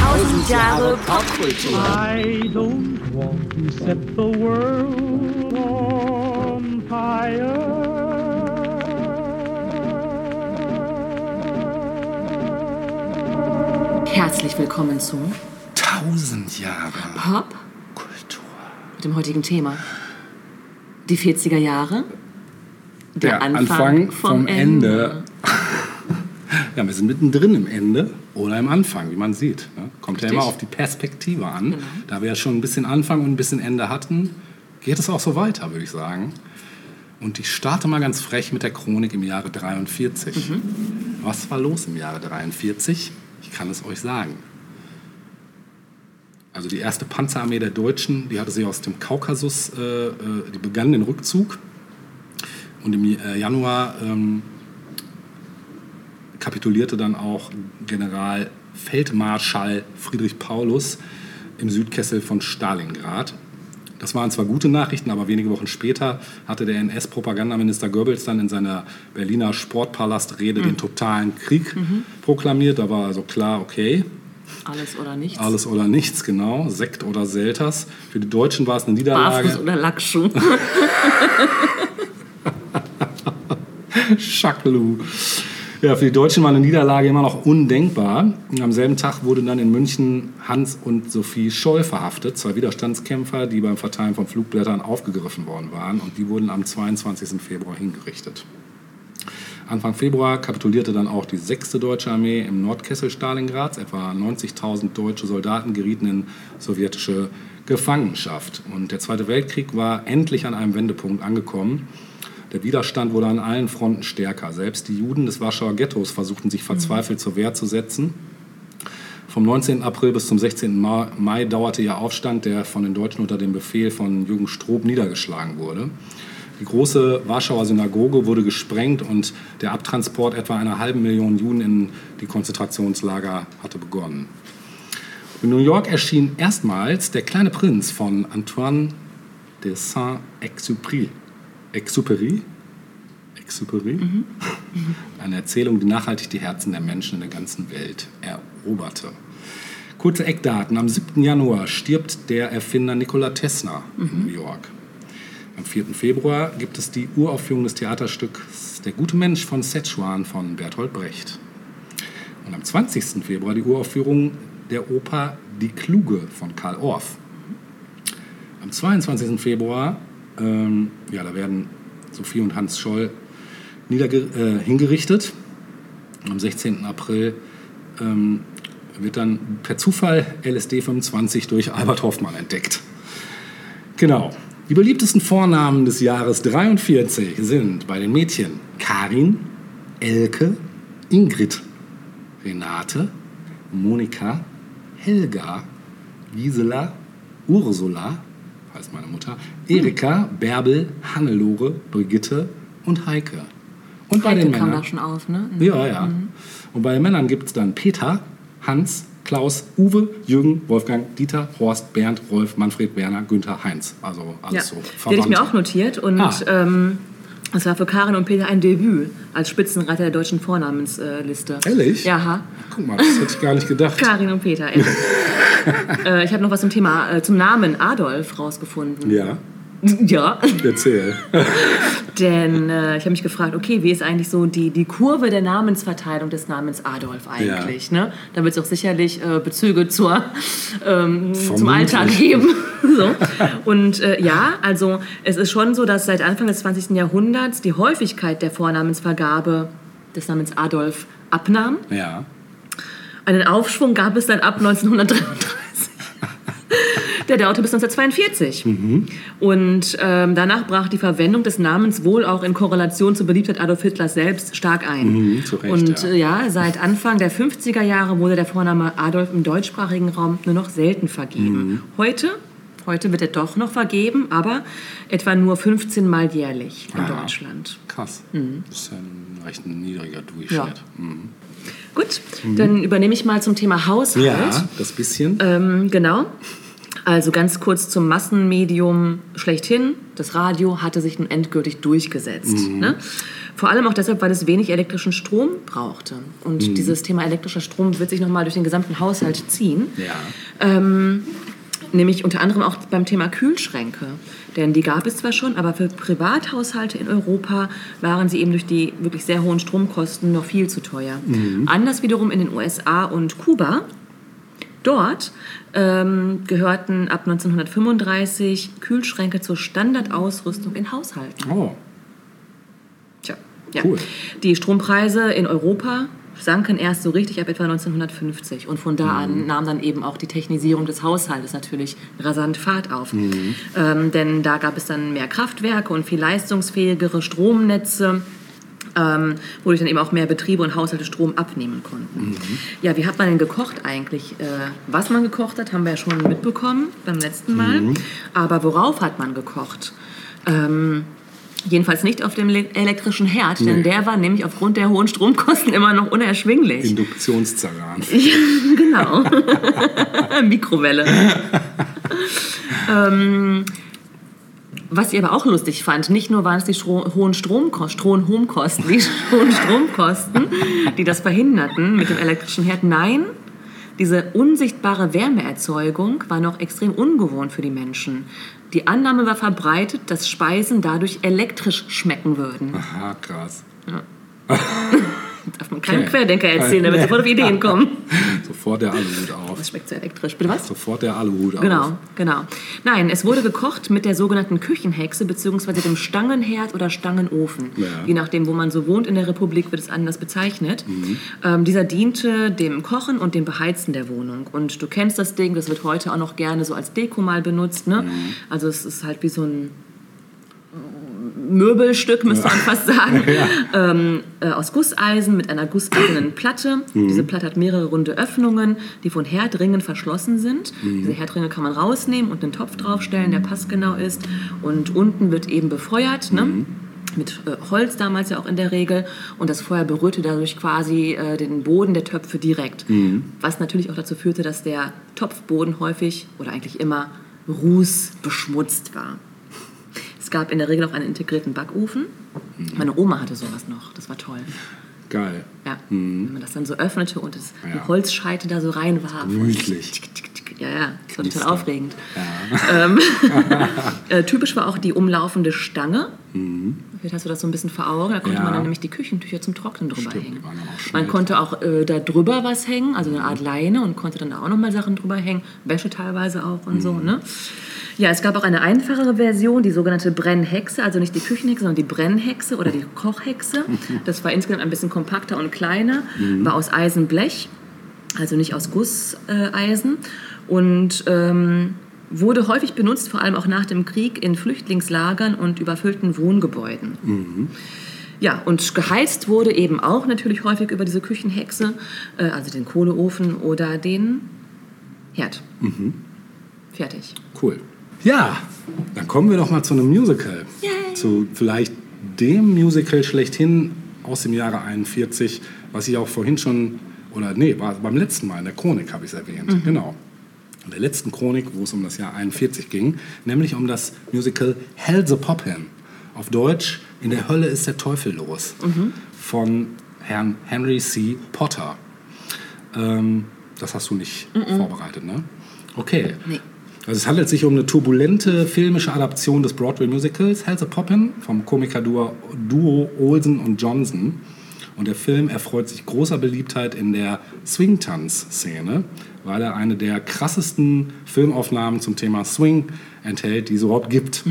Tausend Jahre Popkultur. I don't want to set the world on fire. Herzlich willkommen zu Tausend Jahre Pop Kultur. mit dem heutigen Thema. Die 40er Jahre. Der, Anfang, vom, Ende. Ja, wir sind mittendrin im Ende oder im Anfang, wie man sieht. Ne? Kommt ja Richtig. immer auf die Perspektive an. Genau. Da wir ja schon ein bisschen Anfang und ein bisschen Ende hatten, geht es auch so weiter, würde ich sagen. Und ich starte mal ganz frech mit der Chronik im Jahre 43. Mhm. Was war los im Jahre 43? Ich kann es euch sagen. Also die erste Panzerarmee der Deutschen, die hatte sich aus dem Kaukasus, äh, äh, die begann den Rückzug. Und im äh, Januar ähm, kapitulierte dann auch Generalfeldmarschall Friedrich Paulus im Südkessel von Stalingrad. Das waren zwar gute Nachrichten, aber wenige Wochen später hatte der NS-Propagandaminister Goebbels dann in seiner Berliner Sportpalastrede den totalen Krieg proklamiert. Da war also klar, okay, Alles oder nichts. alles oder nichts, genau, Sekt oder Selters. Für die Deutschen war es eine Niederlage. Barfuß oder Lackschuh. Schakelu. Ja, für die Deutschen war eine Niederlage immer noch undenkbar. Und am selben Tag wurde dann in München Hans und Sophie Scholl verhaftet, zwei Widerstandskämpfer, die beim Verteilen von Flugblättern aufgegriffen worden waren. Und die wurden am 22. Februar hingerichtet. Anfang Februar kapitulierte dann auch die 6. Deutsche Armee im Nordkessel Stalingrads. Etwa 90.000 deutsche Soldaten gerieten in sowjetische Gefangenschaft. Und der Zweite Weltkrieg war endlich an einem Wendepunkt angekommen. Der Widerstand wurde an allen Fronten stärker. Selbst die Juden des Warschauer Ghettos versuchten sich verzweifelt zur Wehr zu setzen. Vom 19. April bis zum 16. Ma- Mai dauerte ihr Aufstand, der von den Deutschen unter dem Befehl von Jürgen Stroop niedergeschlagen wurde. Die große Warschauer Synagoge wurde gesprengt und der Abtransport etwa einer halben Million Juden in die Konzentrationslager hatte begonnen. In New York erschien erstmals Der kleine Prinz von Antoine de Saint-Exupéry. Exupéry? Exupéry? Eine Erzählung, die nachhaltig die Herzen der Menschen in der ganzen Welt eroberte. Kurze Eckdaten. Am 7. Januar stirbt der Erfinder Nikola Tesla in New York. Am 4. Februar gibt es die Uraufführung des Theaterstücks Der gute Mensch von Szechuan von Bertolt Brecht. Und am 20. Februar die Uraufführung der Oper Die Kluge von Karl Orff. Am 22. Februar, ähm, ja, da werden Sophie und Hans Scholl äh, hingerichtet. Am 16. April ähm, wird dann per Zufall LSD 25 durch Albert Hoffmann entdeckt. Genau. Die beliebtesten Vornamen des Jahres 43 sind bei den Mädchen Karin, Elke, Ingrid, Renate, Monika, Helga, Gisela, Ursula, heißt meine Mutter, Erika, Bärbel, Hannelore, Brigitte und Heike. Und bei Heike den kam Männern. da schon auf, ne? Ja, ja. Und bei den Männern gibt es dann Peter, Hans, Klaus, Uwe, Jürgen, Wolfgang, Dieter, Horst, Bernd, Rolf, Manfred, Werner, Günther, Heinz. Also Ja, alles so die hatte ich mir auch notiert und Ah. ähm, es war für Karin und Peter ein Debüt als Spitzenreiter der deutschen Vornamensliste. Ehrlich? Ja, ha. Guck mal, das hätte ich gar nicht gedacht. Karin und Peter. ehrlich. äh, ich habe noch was zum Thema, äh, zum Namen Adolf rausgefunden. Ja, Ja, erzähl. denn äh, ich habe mich gefragt, okay, wie ist eigentlich so die, die Kurve der Namensverteilung des Namens Adolf eigentlich? Ne? Da wird es auch sicherlich äh, Bezüge zur, ähm, zum. Alltag geben. so. Und äh, ja, also es ist schon so, dass seit Anfang des 20. Jahrhunderts die Häufigkeit der Vornamensvergabe des Namens Adolf abnahm. Ja. Einen Aufschwung gab es dann ab 1933. Der dauerte bis 1942. Und ähm, danach brach die Verwendung des Namens wohl auch in Korrelation zur Beliebtheit Adolf Hitlers selbst stark ein. Mhm, zu Recht, Und ja. äh, ja, seit Anfang der 50er Jahre wurde der Vorname Adolf im deutschsprachigen Raum nur noch selten vergeben. Mhm. Heute, heute wird er doch noch vergeben, aber etwa nur 15 Mal jährlich in Ah. Deutschland. Krass. Das ist ja ein recht niedriger Durchschnitt. Ja. Gut, dann übernehme ich mal zum Thema Haushalt. Ja, das bisschen. Ähm, genau. Also ganz kurz zum Massenmedium schlechthin. Das Radio hatte sich nun endgültig durchgesetzt. Ne? Vor allem auch deshalb, weil es wenig elektrischen Strom brauchte. Und Mhm. dieses Thema elektrischer Strom wird sich nochmal durch den gesamten Haushalt ziehen. Ja. Ähm, nämlich unter anderem auch beim Thema Kühlschränke. Denn die gab es zwar schon, aber für Privathaushalte in Europa waren sie eben durch die wirklich sehr hohen Stromkosten noch viel zu teuer. Anders wiederum in den USA und Kuba. Dort ähm, gehörten ab 1935 Kühlschränke zur Standardausrüstung in Haushalten. Oh, Tja, ja. Cool. Die Strompreise in Europa sanken erst so richtig ab etwa 1950. Und von da an nahm dann eben auch die Technisierung des Haushaltes natürlich rasant Fahrt auf. Ähm, denn da gab es dann mehr Kraftwerke und viel leistungsfähigere Stromnetze. Ähm, wodurch dann eben auch mehr Betriebe und Haushalte Strom abnehmen konnten. Ja, wie hat man denn gekocht eigentlich? Äh, was man gekocht hat, haben wir ja schon mitbekommen beim letzten Mal. Aber worauf hat man gekocht? Ähm, Jedenfalls nicht auf dem le- elektrischen Herd, denn Nee. der war nämlich aufgrund der hohen Stromkosten immer noch unerschwinglich. Induktionszeran. Ja, genau. Mikrowelle. ähm, was ich aber auch lustig fand, nicht nur waren es die Stro hohen Stromkosten, Stromkosten, die hohen Stromkosten, die das verhinderten mit dem elektrischen Herd. Nein, diese unsichtbare Wärmeerzeugung war noch extrem ungewohnt für die Menschen. Die Annahme war verbreitet, dass Speisen dadurch elektrisch schmecken würden. Aha, krass. Darf man keinen Okay. Querdenker erzählen, der wird Nee. sofort auf Ideen kommen. Sofort der Aluhut auf. Das schmeckt so elektrisch. Bitte was? Sofort der Aluhut auf. Genau, genau. Nein, es wurde gekocht mit der sogenannten Küchenhexe bzw. dem Stangenherd oder Stangenofen. Ja. Je nachdem, wo man so wohnt in der Republik, wird es anders bezeichnet. Mhm. Ähm, dieser diente dem Kochen und dem Beheizen der Wohnung. Und du kennst das Ding, das wird heute auch noch gerne so als Deko mal benutzt. Ne? Mhm. Also es ist halt wie so ein Möbelstück, müsste man fast sagen, ähm, äh, aus Gusseisen mit einer gusseisernen Platte. Diese Platte hat mehrere runde Öffnungen, die von Herdringen verschlossen sind. Diese Herdringe kann man rausnehmen und einen Topf draufstellen, der passgenau ist. Und unten wird eben befeuert. Ne? Mit äh, Holz damals ja auch in der Regel. Und das Feuer berührte dadurch quasi äh, den Boden der Töpfe direkt. Was natürlich auch dazu führte, dass der Topfboden häufig oder eigentlich immer rußbeschmutzt war. Es gab in der Regel auch einen integrierten Backofen. Meine Oma hatte sowas noch. Das war toll. Geil. Ja. Wenn man das dann so öffnete und das, die Ja. Holzscheite da so rein war. Gemütlich. Tick, tick, tick. Ja, ja, das war total aufregend. Ähm, äh, typisch war auch die umlaufende Stange. Vielleicht hast du das so ein bisschen vor Augen. Da konnte Ja. man dann nämlich die Küchentücher zum Trocknen drüber Stimmt, hängen. Man konnte auch äh, da drüber was hängen, also eine Art Leine und konnte dann da auch nochmal Sachen drüber hängen. Wäsche teilweise auch und so. Ne? Ja, es gab auch eine einfachere Version, die sogenannte Brennhexe, also nicht die Küchenhexe, sondern die Brennhexe oder die Kochhexe. Das war insgesamt ein bisschen kompakter und kleiner, war aus Eisenblech, also nicht aus Gusseisen. Und ähm, wurde häufig benutzt, vor allem auch nach dem Krieg in Flüchtlingslagern und überfüllten Wohngebäuden. Ja, und geheizt wurde eben auch natürlich häufig über diese Küchenhexe, äh, also den Kohleofen oder den Herd. Fertig. Cool. Ja, dann kommen wir doch mal zu einem Musical. Yay. Zu vielleicht dem Musical schlechthin aus dem Jahre 41, was ich auch vorhin schon, oder nee, war beim letzten Mal in der Chronik habe ich es erwähnt. Genau. In der letzten Chronik, wo es um das Jahr 41 ging, nämlich um das Musical Hell the Poppin. Auf Deutsch In der Hölle ist der Teufel los. Von Herrn Henry C. Potter. Ähm, das hast du nicht vorbereitet, ne? Okay. Nee. Also es handelt sich um eine turbulente filmische Adaption des Broadway-Musicals Hell's a Poppin' vom Komikerduo Duo Olsen und Johnson. Und der Film erfreut sich großer Beliebtheit in der Swing-Tanz-Szene, weil er eine der krassesten Filmaufnahmen zum Thema Swing enthält, die es überhaupt gibt.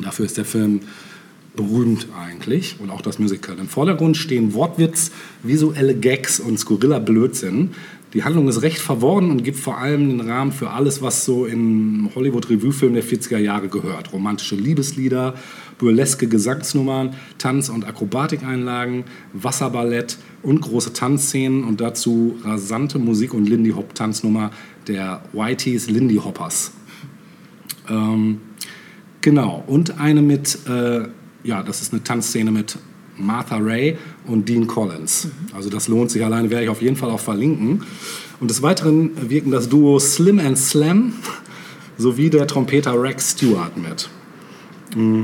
Dafür ist der Film berühmt eigentlich und auch das Musical. Im Vordergrund stehen Wortwitz, visuelle Gags und skurriler Blödsinn. Die Handlung ist recht verworren und gibt vor allem den Rahmen für alles, was so in Hollywood-Revue-Filmen der 40er Jahre gehört. Romantische Liebeslieder, burleske Gesangsnummern, Tanz- und Akrobatikeinlagen, Wasserballett und große Tanzszenen und dazu rasante Musik- und Lindy-Hop-Tanznummer der Whiteys Lindy Hoppers. Ähm, genau, und eine mit, äh, ja, das ist eine Tanzszene mit Martha Ray und Dean Collins. Also das lohnt sich alleine, werde ich auf jeden Fall auch verlinken. Und des Weiteren wirken das Duo Slim and Slam sowie der Trompeter Rex Stewart mit. Mm.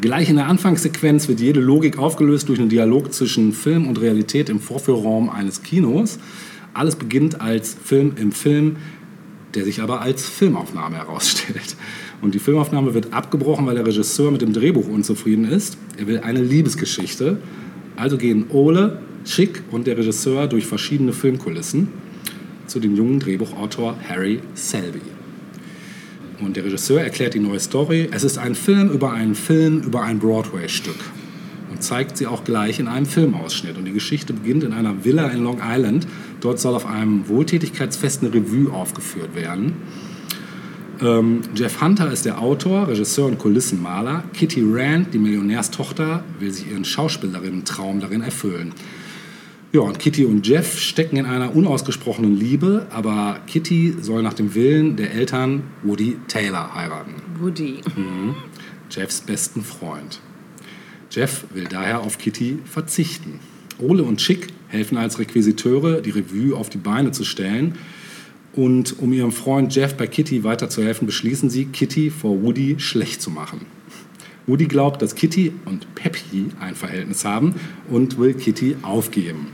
Gleich in der Anfangssequenz wird jede Logik aufgelöst durch einen Dialog zwischen Film und Realität im Vorführraum eines Kinos. Alles beginnt als Film im Film, der sich aber als Filmaufnahme herausstellt. Und die Filmaufnahme wird abgebrochen, weil der Regisseur mit dem Drehbuch unzufrieden ist. Er will eine Liebesgeschichte. Also gehen Ole, Schick und der Regisseur durch verschiedene Filmkulissen zu dem jungen Drehbuchautor Harry Selby. Und der Regisseur erklärt die neue Story. Es ist ein Film über einen Film über ein Broadway-Stück und zeigt sie auch gleich in einem Filmausschnitt. Und die Geschichte beginnt in einer Villa in Long Island. Dort soll auf einem Wohltätigkeitsfest eine Revue aufgeführt werden. Ähm, Jeff Hunter ist der Autor, Regisseur und Kulissenmaler. Kitty Rand, die Millionärstochter, will sich ihren Schauspielerinnen-Traum darin erfüllen. Ja, und Kitty und Jeff stecken in einer unausgesprochenen Liebe, aber Kitty soll nach dem Willen der Eltern Woody Taylor heiraten. Woody. Jeffs besten Freund. Jeff will daher auf Kitty verzichten. Ole und Chick helfen als Requisiteure, die Revue auf die Beine zu stellen. Und um ihrem Freund Jeff bei Kitty weiterzuhelfen, beschließen sie, Kitty vor Woody schlecht zu machen. Woody glaubt, dass Kitty und Peppy ein Verhältnis haben und will Kitty aufgeben.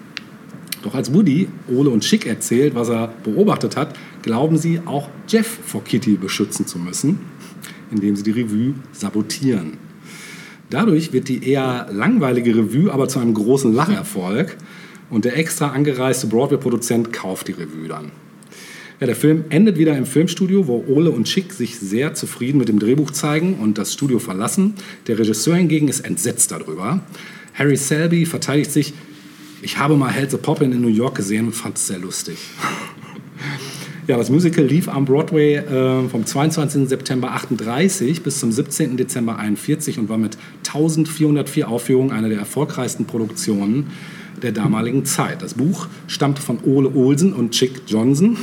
Doch als Woody Ole und Chick erzählt, was er beobachtet hat, glauben sie, auch Jeff vor Kitty beschützen zu müssen, indem sie die Revue sabotieren. Dadurch wird die eher langweilige Revue aber zu einem großen Lacherfolg und der extra angereiste Broadway-Produzent kauft die Revue dann. Ja, der Film endet wieder im Filmstudio, wo Ole und Schick sich sehr zufrieden mit dem Drehbuch zeigen und das Studio verlassen. Der Regisseur hingegen ist entsetzt darüber. Harry Selby verteidigt sich, ich habe mal Held the Poppin in New York gesehen und fand es sehr lustig. Ja, das Musical lief am Broadway äh, vom 22. September 38 bis zum 17. Dezember 41 und war mit 1404 Aufführungen eine der erfolgreichsten Produktionen der damaligen Zeit. Das Buch stammte von Ole Olsen und Chick Johnson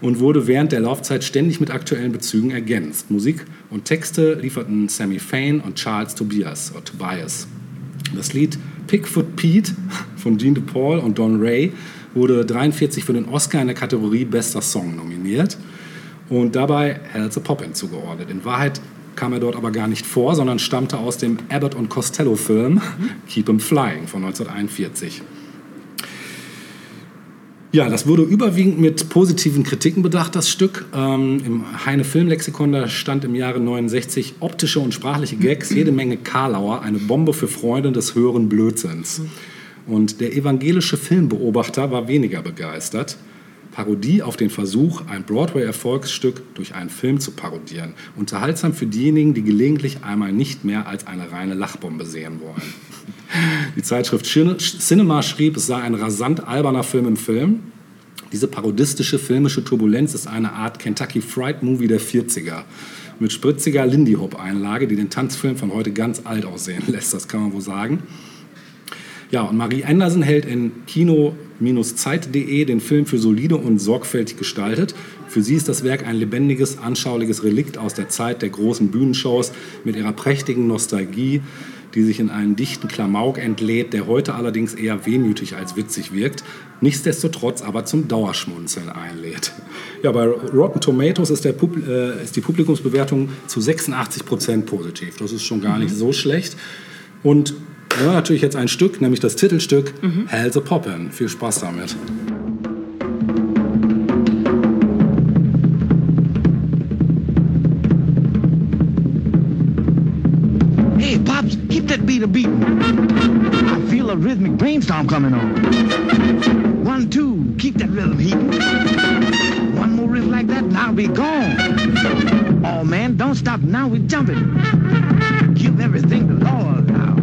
und wurde während der Laufzeit ständig mit aktuellen Bezügen ergänzt. Musik und Texte lieferten Sammy Fain und Charles Tobias. Oder Tobias. Das Lied Pickfoot Pete von Gene DePaul und Don Ray wurde 43 für den Oscar in der Kategorie Bester Song nominiert und dabei Hell's a Poppin zugeordnet. In Wahrheit kam er dort aber gar nicht vor, sondern stammte aus dem Abbott und Costello Film Keep 'em Flying von 1941. Ja, das wurde überwiegend mit positiven Kritiken bedacht, das Stück. Ähm, Im Heine Filmlexikon, da stand im Jahre 69 optische und sprachliche Gags, jede Menge Karlauer, eine Bombe für Freunde des höheren Blödsinns. Und der evangelische Filmbeobachter war weniger begeistert. Parodie auf den Versuch, ein Broadway-Erfolgsstück durch einen Film zu parodieren. Unterhaltsam für diejenigen, die gelegentlich einmal nicht mehr als eine reine Lachbombe sehen wollen. Die Zeitschrift Cin- Cinema schrieb, es sei ein rasant alberner Film im Film. Diese parodistische filmische Turbulenz ist eine Art Kentucky Fried Movie der 40er. Mit spritziger Lindy Hop-Einlage, die den Tanzfilm von heute ganz alt aussehen lässt, das kann man wohl sagen. Ja, und Marie Anderson hält in kino-zeit.de den Film für solide und sorgfältig gestaltet. Für sie ist das Werk ein lebendiges, anschauliches Relikt aus der Zeit der großen Bühnenshows mit ihrer prächtigen Nostalgie, die sich in einen dichten Klamauk entlädt, der heute allerdings eher wehmütig als witzig wirkt, nichtsdestotrotz aber zum Dauerschmunzeln einlädt. Ja, bei Rotten Tomatoes ist, äh, ist die Publikumsbewertung zu 86 Prozent positiv. Das ist schon gar nicht so schlecht. Und ja, natürlich jetzt ein Stück, nämlich das Titelstück Hell's a Poppin'. Viel Spaß damit. Hey, Pops, keep that beat a beating. I feel a rhythmic brainstorm coming on. One, two, keep that rhythm heating. One more riff like that, and I'll be gone. Oh, man, don't stop now, we're jumping. Give everything to Lord now.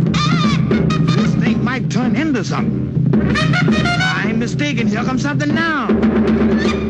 This thing might turn into something. I ain't mistaken, here comes something now.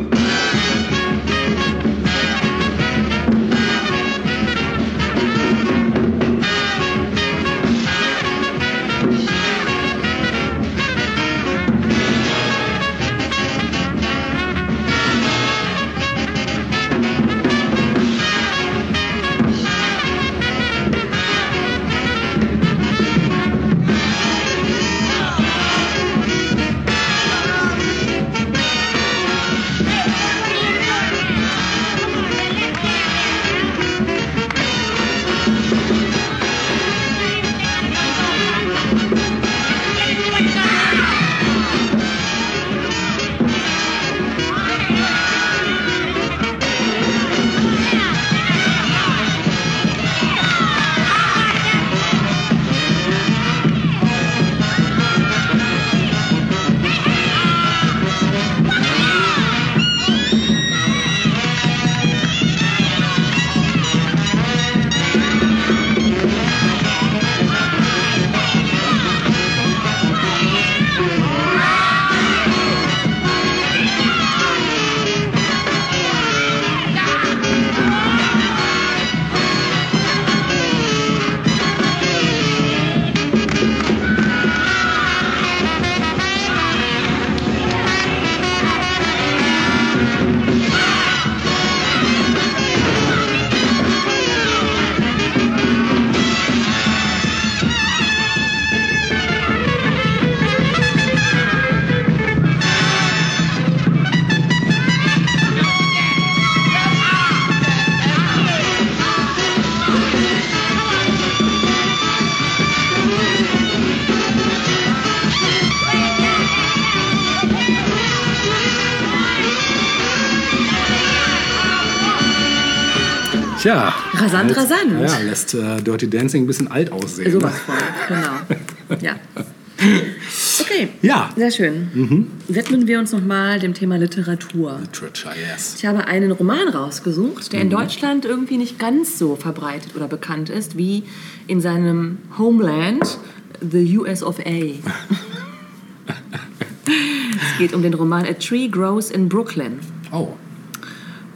Rasant, lässt- rasant. Ja, lässt äh, Dirty Dancing ein bisschen alt aussehen. Sowas von, genau. Ja. Okay. Ja. Sehr schön. Widmen wir uns nochmal dem Thema Literatur. Literature, yes. Ich habe einen Roman rausgesucht, der in Deutschland irgendwie nicht ganz so verbreitet oder bekannt ist wie in seinem Homeland, the US of A. es geht um den Roman A Tree Grows in Brooklyn. Oh,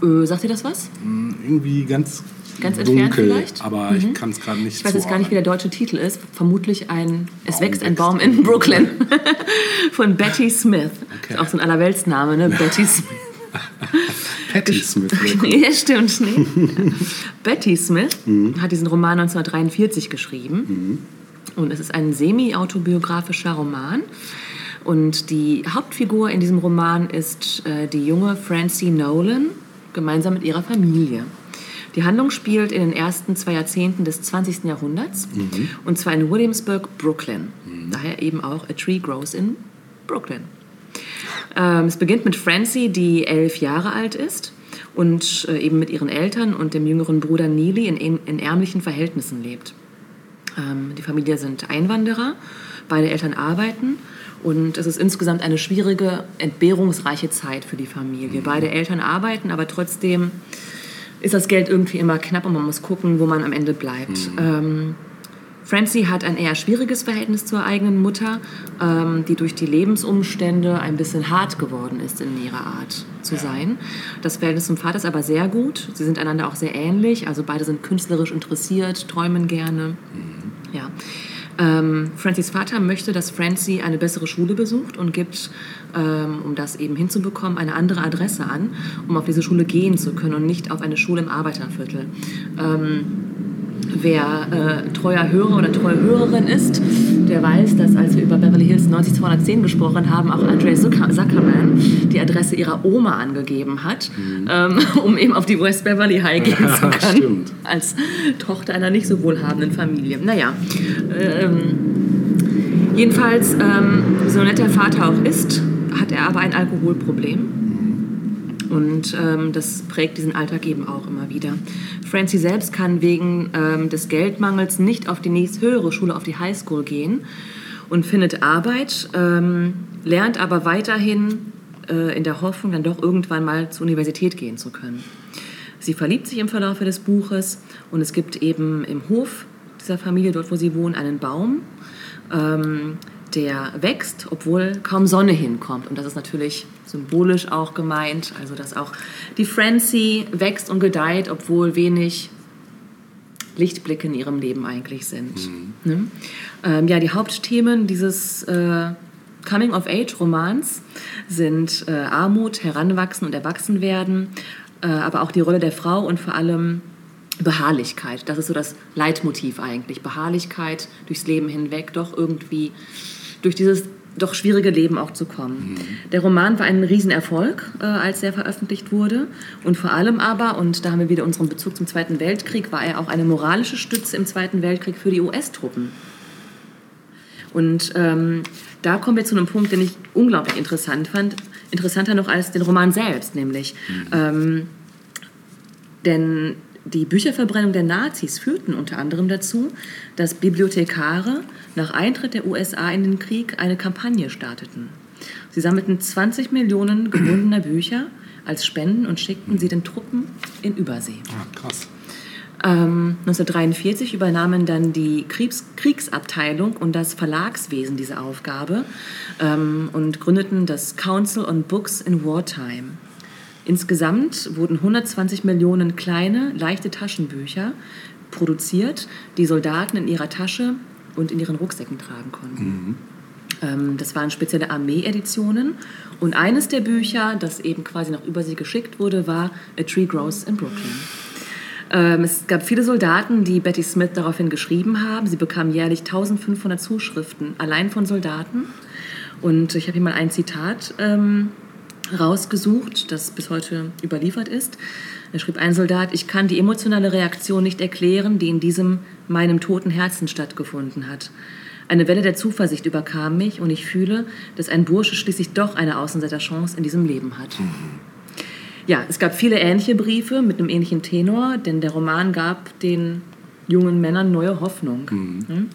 Äh, sagt ihr das was? irgendwie ganz, Ganz entfernt dunkel, vielleicht? Mhm. aber ich kann es gerade nicht Ich weiß jetzt gar nicht, wie der deutsche Titel ist. Vermutlich ein Es Baum wächst ein. Baum in Brooklyn von Betty Smith. Okay. Ist auch so ein Allerweltsname, ne? Betty Smith. Patty Smith. ja, stimmt nicht. Betty Smith hat diesen Roman 1943 geschrieben. Und es ist ein semi-autobiografischer Roman. Und die Hauptfigur in diesem Roman ist äh, die junge Francie Nolan, gemeinsam mit ihrer Familie. Die Handlung spielt in den ersten zwei Jahrzehnten des 20. Jahrhunderts. Und zwar in Williamsburg, Brooklyn. Daher eben auch A Tree Grows in Brooklyn. Ähm, es beginnt mit Francie, die elf Jahre alt ist und äh, eben mit ihren Eltern und dem jüngeren Bruder Neely in, in, ärmlichen Verhältnissen lebt. Ähm, die Familie sind Einwanderer, beide Eltern arbeiten und es ist insgesamt eine schwierige, entbehrungsreiche Zeit für die Familie. Beide Eltern arbeiten, aber trotzdem ist das Geld irgendwie immer knapp und man muss gucken, wo man am Ende bleibt. Ähm, Francie hat ein eher schwieriges Verhältnis zur eigenen Mutter, ähm, die durch die Lebensumstände ein bisschen hart geworden ist in ihrer Art zu sein. Das Verhältnis zum Vater ist aber sehr gut. Sie sind einander auch sehr ähnlich. Also beide sind künstlerisch interessiert, träumen gerne. Ja. Ähm, Francis Vater möchte, dass Francie eine bessere Schule besucht und gibt, ähm, um das eben hinzubekommen, eine andere Adresse an, um auf diese Schule gehen zu können und nicht auf eine Schule im Arbeiterviertel. Ähm, Wer äh, treuer Hörer oder treue Hörerin ist, der weiß, dass als wir über Beverly Hills 90210 gesprochen haben, auch Andre Zucker Zuckerman die Adresse ihrer Oma angegeben hat, ähm, um eben auf die West Beverly High gehen zu können. Stimmt. Als Tochter einer nicht so wohlhabenden Familie. Naja, ähm, jedenfalls, ähm, so nett der Vater auch ist, hat er aber ein Alkoholproblem. Und ähm, das prägt diesen Alltag eben auch immer wieder. Francie selbst kann wegen ähm, des Geldmangels nicht auf die nächst höhere Schule, auf die Highschool gehen und findet Arbeit, ähm, lernt aber weiterhin äh, in der Hoffnung, dann doch irgendwann mal zur Universität gehen zu können. Sie verliebt sich im Verlauf des Buches und es gibt eben im Hof dieser Familie, dort wo sie wohnen, einen Baum, ähm, der wächst, obwohl kaum Sonne hinkommt. Und das ist natürlich symbolisch auch gemeint, also dass auch die Francie wächst und gedeiht, obwohl wenig Lichtblicke in ihrem Leben eigentlich sind. Ne? Ähm, ja, die Hauptthemen dieses äh, Coming-of-Age-Romans sind äh, Armut, Heranwachsen und Erwachsenwerden, äh, aber auch die Rolle der Frau und vor allem Beharrlichkeit. Das ist so das Leitmotiv eigentlich. Beharrlichkeit durchs Leben hinweg, doch irgendwie durch dieses doch schwierige Leben auch zu kommen. Der Roman war ein Riesenerfolg, äh, als er veröffentlicht wurde. Und vor allem aber, und da haben wir wieder unseren Bezug zum Zweiten Weltkrieg, war er auch eine moralische Stütze im Zweiten Weltkrieg für die US-Truppen. Und ähm, da kommen wir zu einem Punkt, den ich unglaublich interessant fand. Interessanter noch als den Roman selbst, nämlich. Ähm, denn die Bücherverbrennung der Nazis führten unter anderem dazu, dass Bibliothekare nach Eintritt der USA in den Krieg eine Kampagne starteten. Sie sammelten 20 Millionen gebundener Bücher als Spenden und schickten sie den Truppen in Übersee. Ah, krass. Ähm, 1943 übernahmen dann die Kriegs Kriegsabteilung und das Verlagswesen diese Aufgabe ähm, und gründeten das Council on Books in Wartime. Insgesamt wurden 120 Millionen kleine, leichte Taschenbücher produziert, die Soldaten in ihrer Tasche und in ihren Rucksäcken tragen konnten. Ähm, das waren spezielle Armee-Editionen. Und eines der Bücher, das eben quasi nach Übersee geschickt wurde, war A Tree Grows in Brooklyn. Ähm, es gab viele Soldaten, die Betty Smith daraufhin geschrieben haben. Sie bekam jährlich 1500 Zuschriften allein von Soldaten. Und ich habe hier mal ein Zitat ähm, rausgesucht, das bis heute überliefert ist. Da schrieb ein Soldat, ich kann die emotionale Reaktion nicht erklären, die in diesem meinem toten Herzen stattgefunden hat. Eine Welle der Zuversicht überkam mich und ich fühle, dass ein Bursche schließlich doch eine Außenseiterchance in diesem Leben hat. Ja, es gab viele ähnliche Briefe mit einem ähnlichen Tenor, denn der Roman gab den jungen Männern neue Hoffnung. Mhm.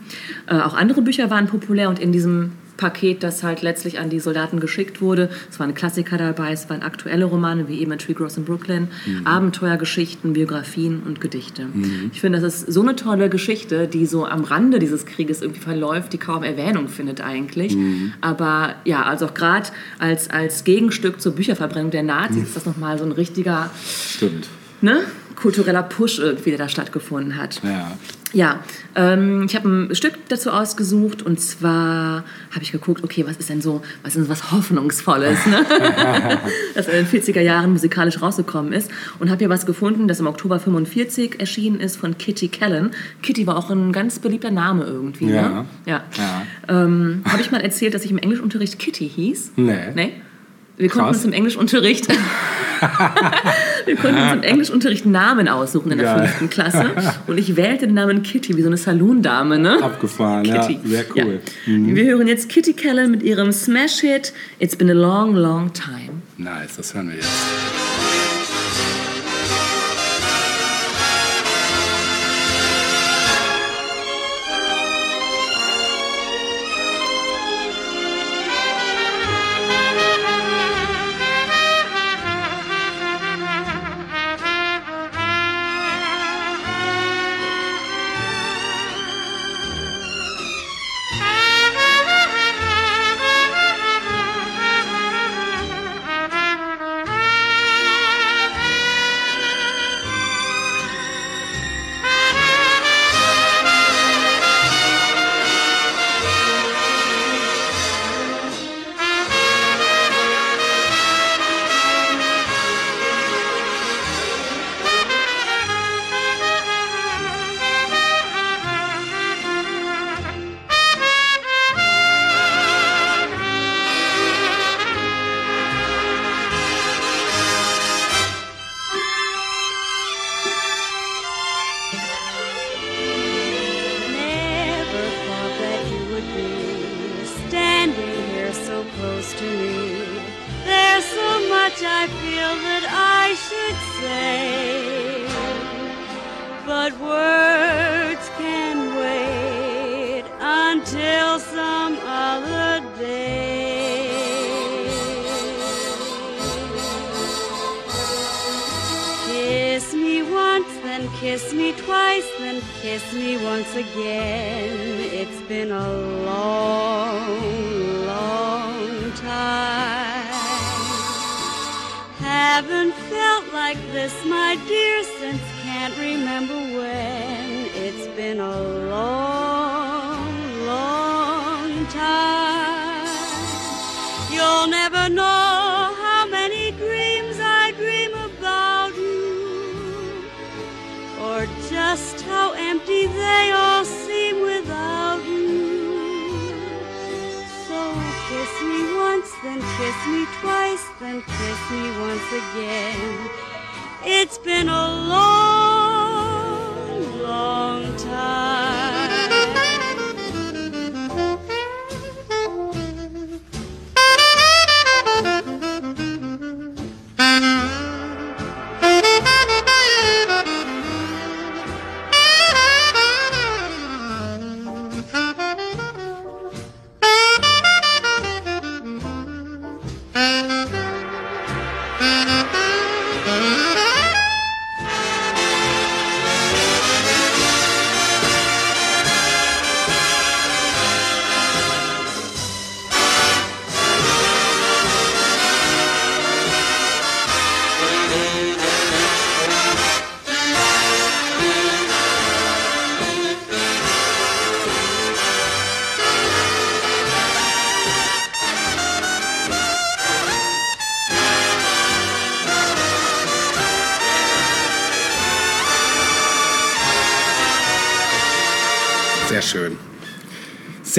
Äh, auch andere Bücher waren populär und in diesem Paket, das halt letztlich an die Soldaten geschickt wurde. Es waren Klassiker dabei, es waren aktuelle Romane wie eben Tree Grows in Brooklyn, Abenteuergeschichten, Biografien und Gedichte. Ich finde, das ist so eine tolle Geschichte, die so am Rande dieses Krieges irgendwie verläuft, die kaum Erwähnung findet eigentlich. Aber ja, also auch gerade als, als Gegenstück zur Bücherverbrennung der Nazis ist das nochmal so ein richtiger Stimmt. ne, kultureller Push irgendwie, der da stattgefunden hat. Ja. Ja, ähm, ich habe ein Stück dazu ausgesucht und zwar habe ich geguckt, okay, was ist denn so, was ist denn so was Hoffnungsvolles, ne? das in den 40er Jahren musikalisch rausgekommen ist und habe hier was gefunden, das im Oktober 45 erschienen ist von Kitty Callan. Kitty war auch ein ganz beliebter Name irgendwie, Ja. ne? Ja. Ja. Ähm, habe ich mal erzählt, dass ich im Englischunterricht Kitty hieß? Nee. Nee? Wir konnten Krass. uns im Englischunterricht wir konnten uns im Englischunterricht Namen aussuchen in der fünften Klasse und ich wählte den Namen Kitty wie so eine Saloon-Dame, ne? Abgefahren, ja. Kitty. Sehr cool. Ja. Wir hören jetzt Kitty Callan mit ihrem Smash-Hit It's Been a Long, Long Time. Nice, das hören wir jetzt.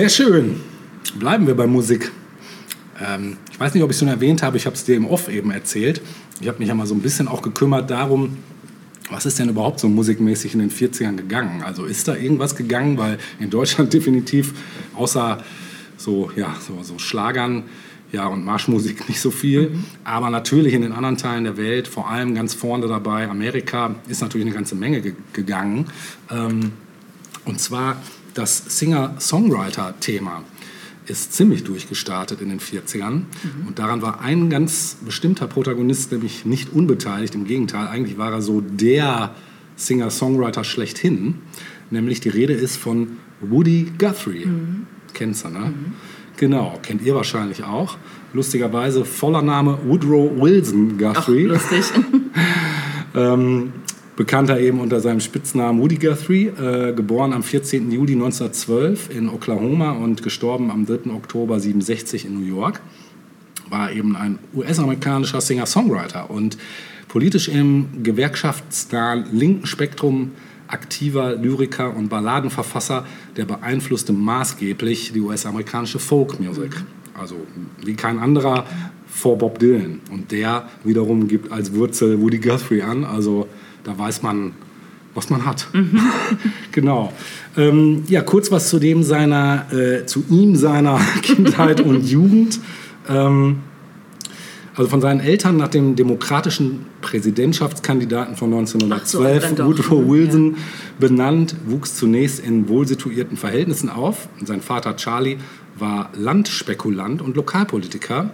Sehr schön. Bleiben wir bei Musik. Ähm, ich weiß nicht, ob ich es schon erwähnt habe, ich habe es dir im Off eben erzählt. Ich habe mich ja mal so ein bisschen auch gekümmert darum, was ist denn überhaupt so musikmäßig in den 40ern gegangen? Also ist da irgendwas gegangen? Weil in Deutschland definitiv, außer so, ja, so, so Schlagern, Ja, und Marschmusik nicht so viel. Aber natürlich in den anderen Teilen der Welt, vor allem ganz vorne dabei, Amerika, ist natürlich eine ganze Menge ge gegangen. Ähm, und zwar das Singer-Songwriter-Thema ist ziemlich durchgestartet in den 40ern. Und daran war ein ganz bestimmter Protagonist nämlich nicht unbeteiligt. Im Gegenteil, eigentlich war er so der Singer-Songwriter schlechthin. Nämlich die Rede ist von Woody Guthrie. Kennst du, ne? Genau, kennt ihr wahrscheinlich auch. Lustigerweise voller Name Woodrow Wilson Ach, Guthrie. lustig. Ähm, bekannter eben unter seinem Spitznamen Woody Guthrie, äh, geboren am 14. Juli 1912 in Oklahoma und gestorben am 3. Oktober 67 in New York, war eben ein US-amerikanischer Singer-Songwriter und politisch im gewerkschaftsnahen linken Spektrum aktiver Lyriker und Balladenverfasser, der beeinflusste maßgeblich die US-amerikanische Folk-Music. Also wie kein anderer vor Bob Dylan. Und der wiederum gibt als Wurzel Woody Guthrie an. Also da weiß man, was man hat. genau. Ähm, ja, kurz was zu dem seiner, äh, zu ihm seiner Kindheit und Jugend. Ähm, also von seinen Eltern nach dem demokratischen Präsidentschaftskandidaten von Ach so, 1912, dann doch. Woodrow Wilson, benannt, wuchs zunächst in wohlsituierten Verhältnissen auf. Sein Vater Charlie war Landspekulant und Lokalpolitiker,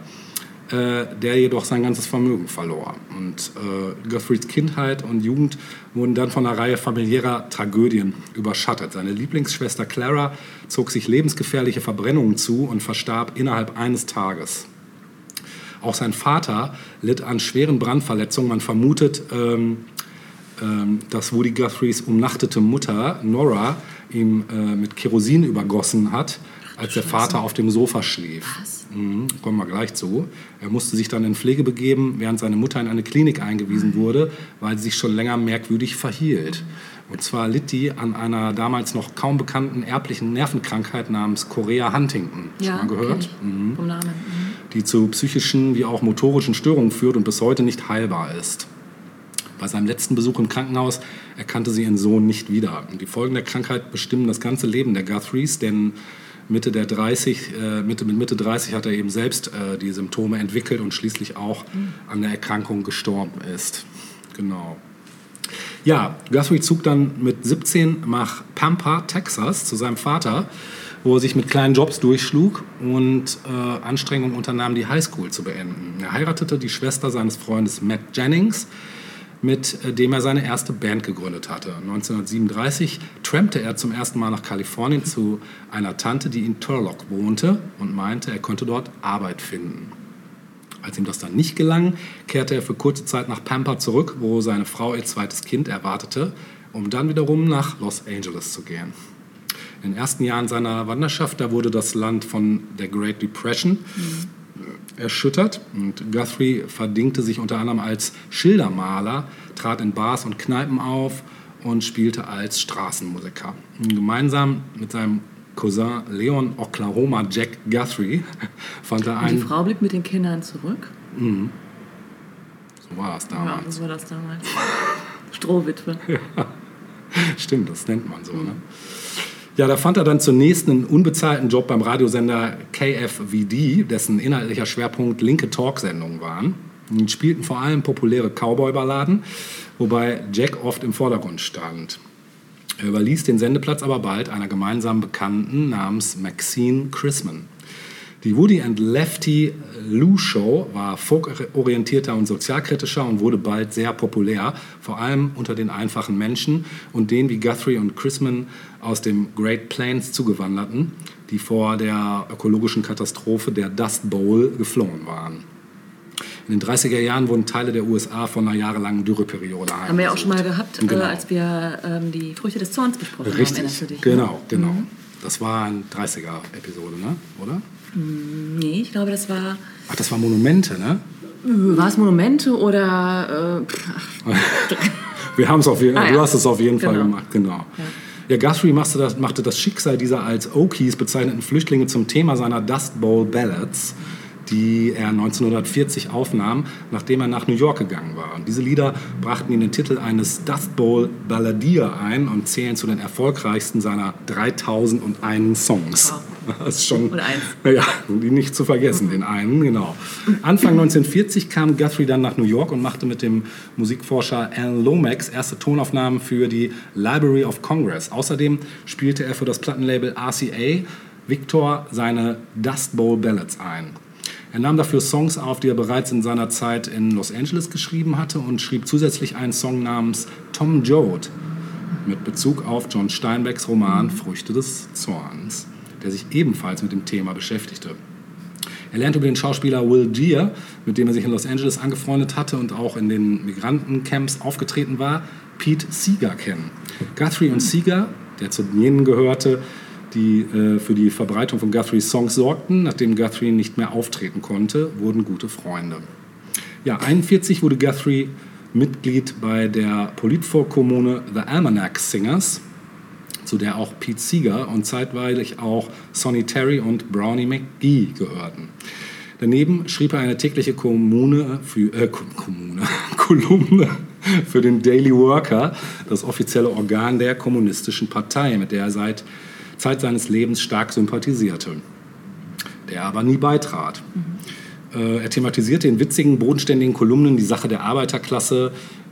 äh, der jedoch sein ganzes Vermögen verlor. Und äh, Guthries Kindheit und Jugend wurden dann von einer Reihe familiärer Tragödien überschattet. Seine Lieblingsschwester Clara zog sich lebensgefährliche Verbrennungen zu und verstarb innerhalb eines Tages. Auch sein Vater litt an schweren Brandverletzungen. Man vermutet, ähm, ähm, dass Woody Guthries umnachtete Mutter Nora ihm äh, mit Kerosin übergossen hat, als der Vater auf dem Sofa schlief. Mhm, kommen wir gleich zu. Er musste sich dann in Pflege begeben, während seine Mutter in eine Klinik eingewiesen wurde, weil sie sich schon länger merkwürdig verhielt. Und zwar litt die an einer damals noch kaum bekannten erblichen Nervenkrankheit namens Chorea Huntington. Ja, Schon mal gehört? ich. Vom Namen. Mhm. die zu psychischen wie auch motorischen Störungen führt und bis heute nicht heilbar ist. Bei seinem letzten Besuch im Krankenhaus erkannte sie ihren Sohn nicht wieder. Und die Folgen der Krankheit bestimmen das ganze Leben der Guthries, denn Mitte der 30, äh, Mitte, mit Mitte 30 hat er eben selbst äh, die Symptome entwickelt und schließlich auch an der Erkrankung gestorben ist. Genau. Ja, Guthrie zog dann mit 17 nach Pampa, Texas, zu seinem Vater, wo er sich mit kleinen Jobs durchschlug und äh, Anstrengungen unternahm, die Highschool zu beenden. Er heiratete die Schwester seines Freundes Matt Jennings, mit äh, dem er seine erste Band gegründet hatte. 1937 trampte er zum ersten Mal nach Kalifornien zu einer Tante, die in Turlock wohnte und meinte, er könnte dort Arbeit finden. Als ihm das dann nicht gelang, kehrte er für kurze Zeit nach Pampa zurück, wo seine Frau ihr zweites Kind erwartete, um dann wiederum nach Los Angeles zu gehen. In den ersten Jahren seiner Wanderschaft, da wurde das Land von der Great Depression erschüttert und Guthrie verdingte sich unter anderem als Schildermaler, trat in Bars und Kneipen auf und spielte als Straßenmusiker. Gemeinsam mit seinem Cousin Leon Oklahoma Jack Guthrie fand er Und die einen... Frau blieb mit den Kindern zurück. So war es Ja, damals. so war das damals. Strohwitwe. Stimmt, das nennt man so. Ne? Ja, da fand er dann zunächst einen unbezahlten Job beim Radiosender KFVD, dessen inhaltlicher Schwerpunkt linke Talksendungen waren. Und spielten vor allem populäre Cowboy-Balladen, wobei Jack oft im Vordergrund stand. Er überließ den Sendeplatz aber bald einer gemeinsamen Bekannten namens Maxine Chrisman. Die Woody and Lefty Lou Show war folkorientierter und sozialkritischer und wurde bald sehr populär, vor allem unter den einfachen Menschen und denen wie Guthrie und Chrisman aus dem Great Plains zugewanderten, die vor der ökologischen Katastrophe der Dust Bowl geflohen waren. In den 30er Jahren wurden Teile der USA von einer jahrelangen Dürreperiode Haben wir ja auch schon mal gehabt, Genau. äh, als wir ähm, die Früchte des Zorns besprochen haben. Erinnerst Richtig, du dich? genau, Ne? genau. Das war eine 30er-Episode, ne? oder? Nee, ich glaube, das war. Ach, das war Monumente, ne? War es Monumente oder. Äh, Wir haben es auf jeden Ah, Du ja. hast es auf jeden Fall Genau. gemacht, genau. Ja, Guthrie machte das, machte das Schicksal dieser als Okies bezeichneten Flüchtlinge zum Thema seiner Dust Bowl Ballads, die er 1940 aufnahm, nachdem er nach New York gegangen war. Und diese Lieder brachten ihn den Titel eines Dust Bowl Balladier ein und zählen zu den erfolgreichsten seiner 3001 Songs. Das ist schon, Oder eins. Ja, die nicht zu vergessen, den einen, genau. Anfang 1940 kam Guthrie dann nach New York und machte mit dem Musikforscher Alan Lomax erste Tonaufnahmen für die Library of Congress. Außerdem spielte er für das Plattenlabel RCA Victor seine Dust Bowl Ballads ein. Er nahm dafür Songs auf, die er bereits in seiner Zeit in Los Angeles geschrieben hatte und schrieb zusätzlich einen Song namens Tom Joad mit Bezug auf John Steinbecks Roman Früchte des Zorns, der sich ebenfalls mit dem Thema beschäftigte. Er lernte über den Schauspieler Will Geer, mit dem er sich in Los Angeles angefreundet hatte und auch in den Migrantencamps aufgetreten war, Pete Seeger kennen. Guthrie und Seeger, der zu jenen gehörte, die äh, für die Verbreitung von Guthries Songs sorgten, nachdem Guthrie nicht mehr auftreten konnte, wurden gute Freunde. Ja, 41 wurde Guthrie Mitglied bei der Politfolk-Kommune The Almanac Singers, zu der auch Pete Seeger und zeitweilig auch Sonny Terry und Brownie McGee gehörten. Daneben schrieb er eine tägliche Kommune für, äh, Ko- Kommune, Kolumne für den Daily Worker, das offizielle Organ der kommunistischen Partei, mit der er seit Zeit seines Lebens stark sympathisierte, der aber nie beitrat. Äh, Er thematisierte in witzigen, bodenständigen Kolumnen die Sache der Arbeiterklasse,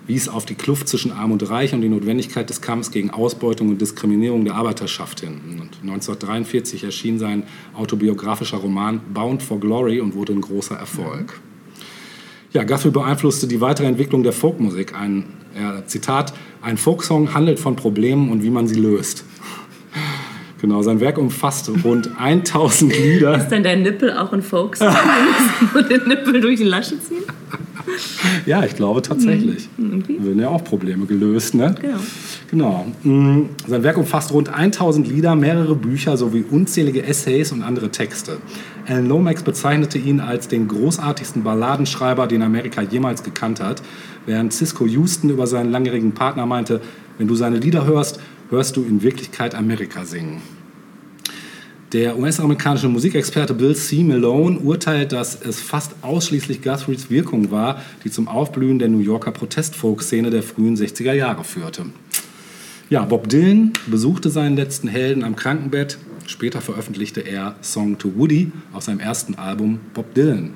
wies auf die Kluft zwischen Arm und Reich und die Notwendigkeit des Kampfs gegen Ausbeutung und Diskriminierung der Arbeiterschaft hin. Und 1943 erschien sein autobiografischer Roman Bound for Glory und wurde ein großer Erfolg. Ja, Guthrie beeinflusste die weitere Entwicklung der Folkmusik. Ein, er, Zitat, ein Folksong handelt von Problemen und wie man sie löst. Genau, sein Werk umfasst rund 1000 Lieder. Ist denn dein Nippel auch ein Folksong? und den Nippel durch die Lasche ziehen? Ja, ich glaube tatsächlich. irgendwie. Werden ja auch Probleme gelöst, ne? Genau. Genau. Mm, Sein Werk umfasst rund 1000 Lieder, mehrere Bücher sowie unzählige Essays und andere Texte. Alan Lomax bezeichnete ihn als den großartigsten Balladenschreiber, den Amerika jemals gekannt hat, während Cisco Houston über seinen langjährigen Partner meinte, wenn du seine Lieder hörst, hörst du in Wirklichkeit Amerika singen. Der US-amerikanische Musikexperte Bill C. Malone urteilt, dass es fast ausschließlich Guthries Wirkung war, die zum Aufblühen der New Yorker Protestfolk-Szene der frühen 60er Jahre führte. Ja, Bob Dylan besuchte seinen letzten Helden am Krankenbett. Später veröffentlichte er Song to Woody auf seinem ersten Album Bob Dylan.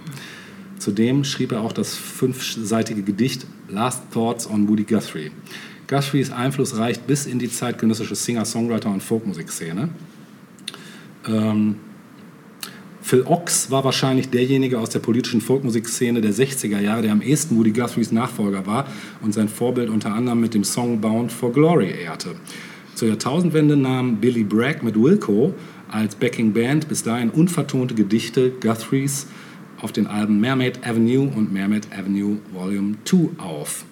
Zudem schrieb er auch das fünfseitige Gedicht Last Thoughts on Woody Guthrie. Guthries Einfluss reicht bis in die zeitgenössische Singer-Songwriter- und Folkmusikszene. Ähm, Phil Ochs war wahrscheinlich derjenige aus der politischen Folkmusikszene der 60er Jahre, der am ehesten Woody Guthries Nachfolger war und sein Vorbild unter anderem mit dem Song Bound for Glory ehrte. Zur Jahrtausendwende nahm Billy Bragg mit Wilco als Backing Band bis dahin unvertonte Gedichte Guthries auf den Alben Mermaid Avenue und Mermaid Avenue Volume 2 auf.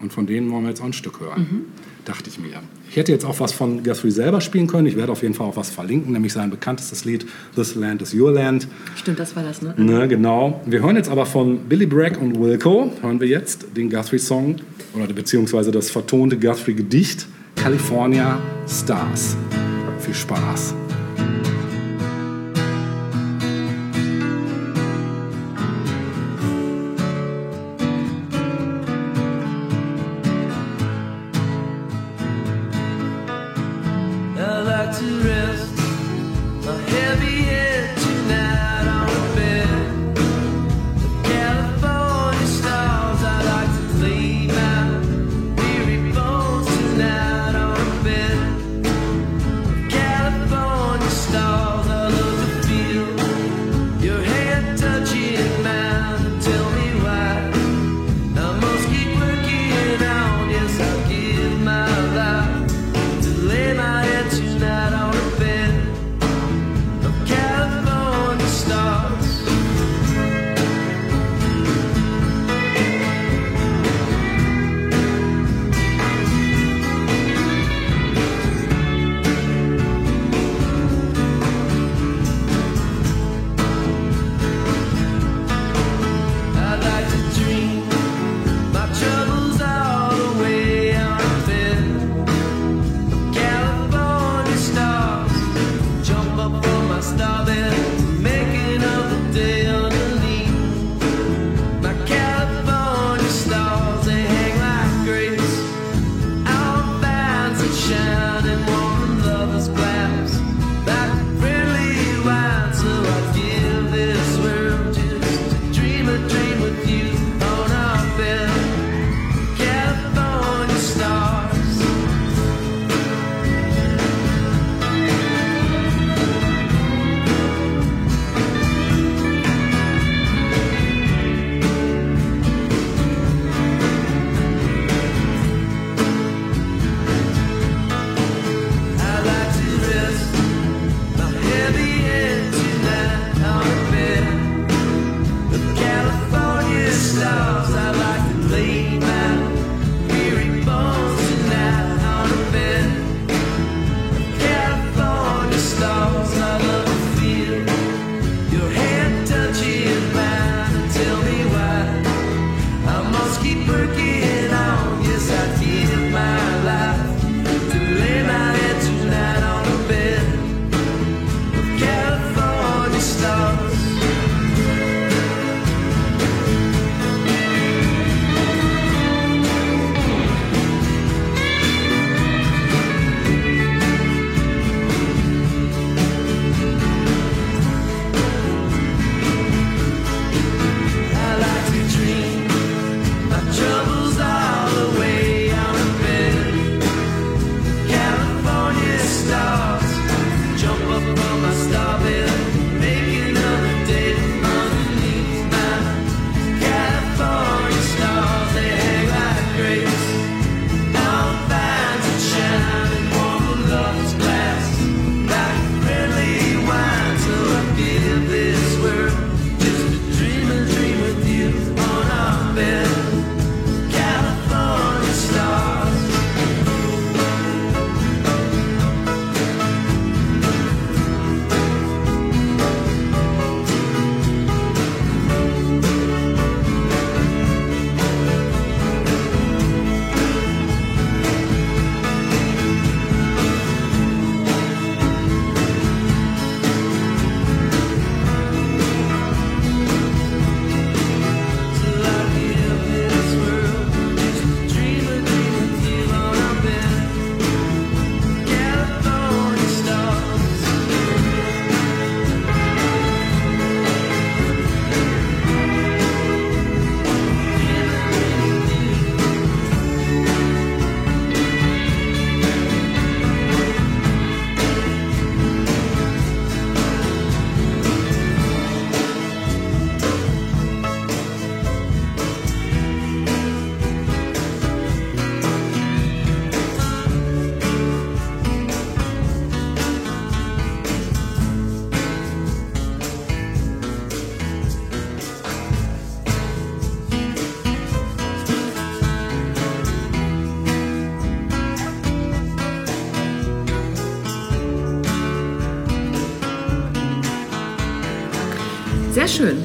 Und von denen wollen wir jetzt auch ein Stück hören, dachte ich mir. Ich hätte jetzt auch was von Guthrie selber spielen können. Ich werde auf jeden Fall auch was verlinken, nämlich sein bekanntestes Lied This Land is Your Land. Stimmt, das war das, ne? Ne, genau. Wir hören jetzt aber von Billy Bragg und Wilco, hören wir jetzt den Guthrie-Song oder beziehungsweise das vertonte Guthrie-Gedicht California Stars. Viel Spaß.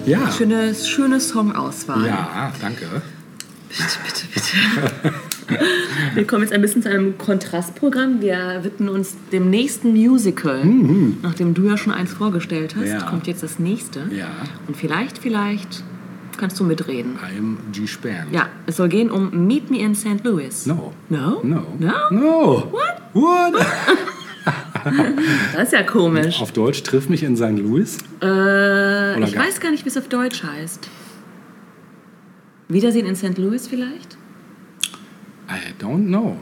Ja. Schöne, schöne Songauswahl. Ja, danke. Bitte, bitte, bitte. Wir kommen jetzt ein bisschen zu einem Kontrastprogramm. Wir widmen uns dem nächsten Musical. Nachdem du ja schon eins vorgestellt hast, Mhm. Ja. kommt jetzt das nächste. Ja. Und vielleicht, vielleicht kannst du mitreden. I'm G-Span. Ja, es soll gehen um Meet Me in St. Louis. No. No? No. No? No. What? What? Das ist ja komisch. Auf Deutsch triff mich in St. Louis. Äh, ich gar- weiß gar nicht, wie es auf Deutsch heißt. Wiedersehen in St. Louis vielleicht? I don't know.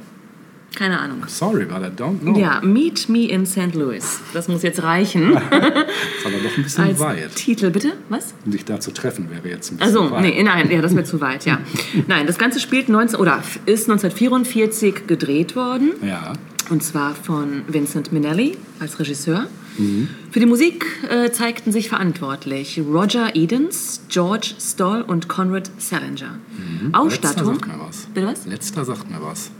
Keine Ahnung. Sorry, but I don't know. Ja, Meet Me in St. Louis. Das muss jetzt reichen. Ist aber doch ein bisschen Als weit. Titel, bitte? Was? Um dich da zu treffen, wäre jetzt ein bisschen Also, weit. nee, nein, ja, das wäre zu weit, ja. Nein, das Ganze spielt 19 oder ist 1944 gedreht worden. Ja. Und zwar von Vincent Minnelli als Regisseur. Für die Musik äh, zeigten sich verantwortlich Roger Edens, George Stoll und Conrad Salinger. Ausstattung. Letzter sagt mir was. Bitte was? Letzter sagt mir was.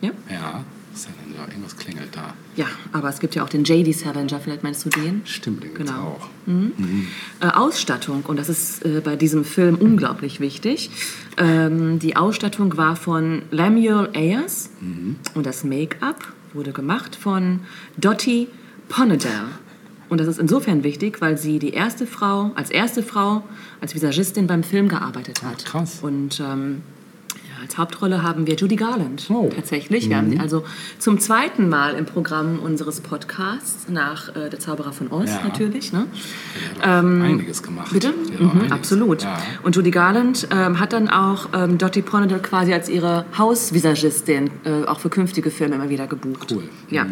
Ja? Ja. Salinger, irgendwas klingelt da. ja, aber es gibt ja auch den J.D. Salinger, vielleicht meinst du den? Stimmt, den Genau. auch. Äh, Ausstattung, und das ist äh, bei diesem Film unglaublich wichtig. Ähm, die Ausstattung war von Lemuel Ayers und das Make-up wurde gemacht von Dottie Ponedell. Und das ist insofern wichtig, weil sie die erste Frau, als erste Frau, als Visagistin beim Film gearbeitet hat. Ach, krass. Und ähm, als Hauptrolle haben wir Judy Garland. Oh. Tatsächlich. Wir haben sie also zum zweiten Mal im Programm unseres Podcasts nach äh, Der Zauberer von Oz Ja. natürlich. Ne? Hat auch einiges gemacht. Bitte? Auch Mhm, einiges- absolut. Ja. Und Judy Garland ähm, hat dann auch ähm, Dottie Ponedel quasi als ihre Hausvisagistin äh, auch für künftige Filme immer wieder gebucht. Cool. Ja.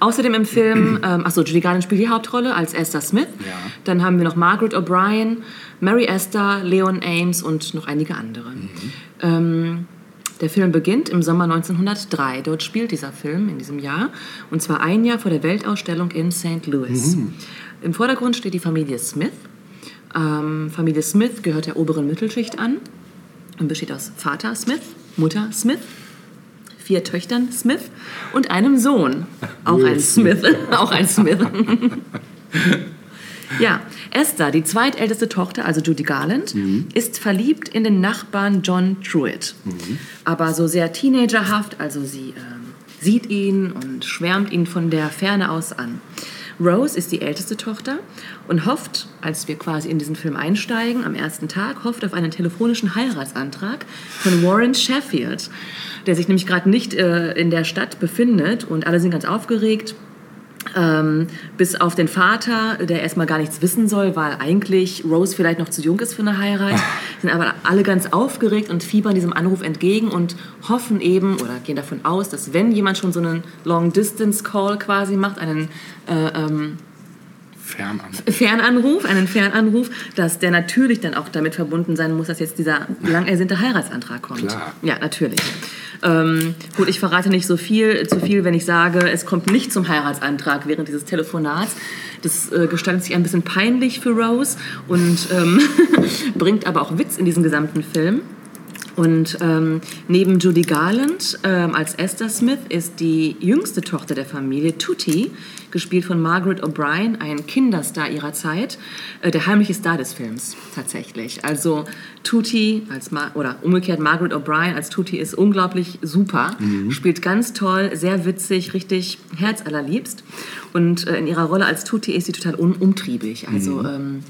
Außerdem im Film, ähm, achso, Judy Garland spielt die Hauptrolle als Esther Smith. Ja. Dann haben wir noch Margaret O'Brien, Mary Esther, Leon Ames und noch einige andere. Ähm, der Film beginnt im Sommer 1903. Dort spielt dieser Film in diesem Jahr. Und zwar ein Jahr vor der Weltausstellung in St. Louis. Im Vordergrund steht die Familie Smith. Ähm, Familie Smith gehört der oberen Mittelschicht an und besteht aus Vater Smith, Mutter Smith, vier Töchtern Smith und einem Sohn. Auch Will ein Smith. auch ein Smith. ja, Esther, die zweitälteste Tochter, also Judy Garland, ist verliebt in den Nachbarn John Truitt. Aber so sehr teenagerhaft, also sie ähm, sieht ihn und schwärmt ihn von der Ferne aus an. Rose ist die älteste Tochter und hofft, als wir quasi in diesen Film einsteigen, am ersten Tag, hofft auf einen telefonischen Heiratsantrag von Warren Sheffield, der sich nämlich gerade nicht äh, in der Stadt befindet und alle sind ganz aufgeregt. Ähm, bis auf den Vater, der erstmal gar nichts wissen soll, weil eigentlich Rose vielleicht noch zu jung ist für eine Heirat, sind aber alle ganz aufgeregt und fiebern diesem Anruf entgegen und hoffen eben oder gehen davon aus, dass wenn jemand schon so einen Long-Distance-Call quasi macht, einen äh, ähm, Fernand. Fernanruf, einen Fernanruf, dass der natürlich dann auch damit verbunden sein muss, dass jetzt dieser lang ersehnte Heiratsantrag kommt. Klar. Ja, natürlich. Ähm, gut, ich verrate nicht so viel, zu viel, wenn ich sage, es kommt nicht zum Heiratsantrag während dieses Telefonats. Das äh, gestaltet sich ein bisschen peinlich für Rose und ähm, bringt aber auch Witz in diesen gesamten Film. Und ähm, neben Judy Garland ähm, als Esther Smith ist die jüngste Tochter der Familie, Tutti, gespielt von Margaret O'Brien, ein Kinderstar ihrer Zeit, äh, der heimliche Star des Films tatsächlich. Also Tutti als Ma oder umgekehrt Margaret O'Brien als Tutti ist unglaublich super, spielt ganz toll, sehr witzig, richtig herzallerliebst. Und äh, in ihrer Rolle als Tutti ist sie total un umtriebig. Also ähm,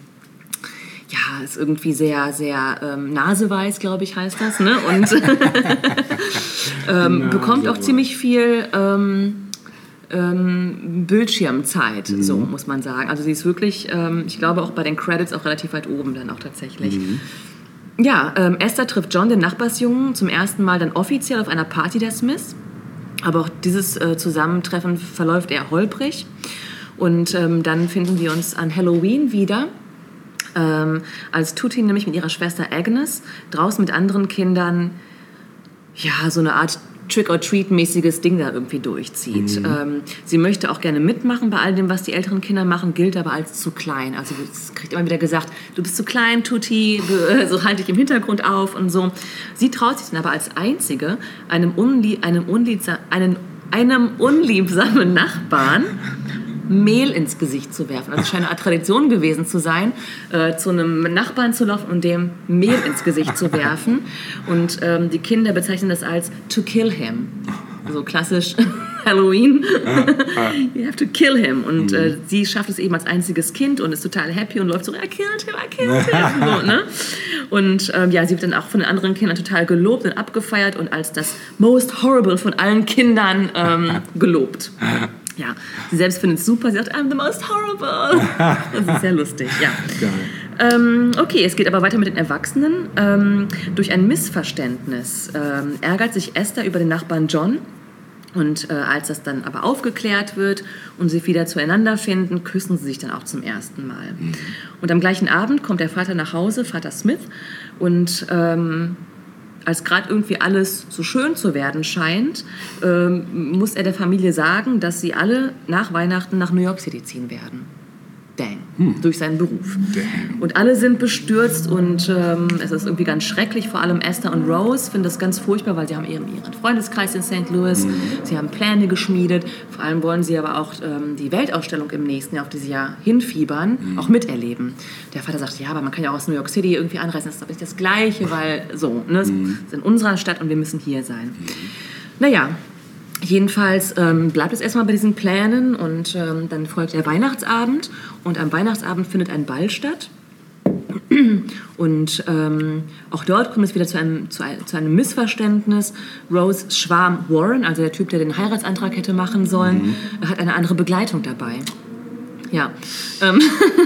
ja, ist irgendwie sehr, sehr ähm, naseweiß, glaube ich, heißt das. Ne? Und ähm, bekommt auch ziemlich viel ähm, ähm, Bildschirmzeit, so muss man sagen. Also sie ist wirklich, ähm, ich glaube auch bei den Credits auch relativ weit oben dann auch tatsächlich. Ja, ähm, Esther trifft John, den Nachbarsjungen, zum ersten Mal dann offiziell auf einer Party der Smiths. Aber auch dieses äh, Zusammentreffen verläuft eher holprig. Und ähm, dann finden wir uns an Halloween wieder. Ähm, als Tutti nämlich mit ihrer Schwester Agnes draußen mit anderen Kindern ja so eine Art Trick-or-Treat-mäßiges Ding da irgendwie durchzieht. Ähm, sie möchte auch gerne mitmachen bei all dem, was die älteren Kinder machen, gilt aber als zu klein. Also es kriegt immer wieder gesagt, du bist zu klein, Tutti, du, so halte ich im Hintergrund auf und so. Sie traut sich dann aber als Einzige einem, unlie einem, unliebsa einen, einem unliebsamen Nachbarn Mehl ins Gesicht zu werfen. Also es scheint eine Art Tradition gewesen zu sein, äh, zu einem Nachbarn zu laufen und dem Mehl ins Gesicht zu werfen. Und ähm, die Kinder bezeichnen das als to kill him. So klassisch Halloween. you have to kill him. Und äh, sie schafft es eben als einziges Kind und ist total happy und läuft so, I killed him, I killed him. so, ne? Und ähm, ja, sie wird dann auch von den anderen Kindern total gelobt und abgefeiert und als das most horrible von allen Kindern ähm, gelobt. Ja, sie selbst findet es super. Sie sagt, I'm the most horrible. Das ist sehr lustig, ja. Ähm, okay, es geht aber weiter mit den Erwachsenen. Ähm, durch ein Missverständnis ähm, ärgert sich Esther über den Nachbarn John. Und äh, als das dann aber aufgeklärt wird und sie wieder zueinander finden, küssen sie sich dann auch zum ersten Mal. Und am gleichen Abend kommt der Vater nach Hause, Vater Smith, und ähm, als gerade irgendwie alles so schön zu werden scheint, ähm, muss er der Familie sagen, dass sie alle nach Weihnachten nach New York City ziehen werden. Dang. Durch seinen Beruf. Und alle sind bestürzt und ähm, es ist irgendwie ganz schrecklich. Vor allem Esther und Rose finden das ganz furchtbar, weil sie haben eben ihren Freundeskreis in St. Louis. Sie haben Pläne geschmiedet. Vor allem wollen sie aber auch ähm, die Weltausstellung im nächsten Jahr, auf die sie ja hinfiebern, auch miterleben. Der Vater sagt, ja, aber man kann ja auch aus New York City irgendwie anreisen. Das ist doch nicht das Gleiche, weil so, ne, es ist in unserer Stadt und wir müssen hier sein. Naja, Jedenfalls ähm, bleibt es erstmal bei diesen Plänen und ähm, dann folgt der Weihnachtsabend und am Weihnachtsabend findet ein Ball statt. Und ähm, auch dort kommt es wieder zu einem, zu, ein- zu einem Missverständnis. Rose Schwarm Warren, also der Typ, der den Heiratsantrag hätte machen sollen, hat eine andere Begleitung dabei. Ja. Ähm,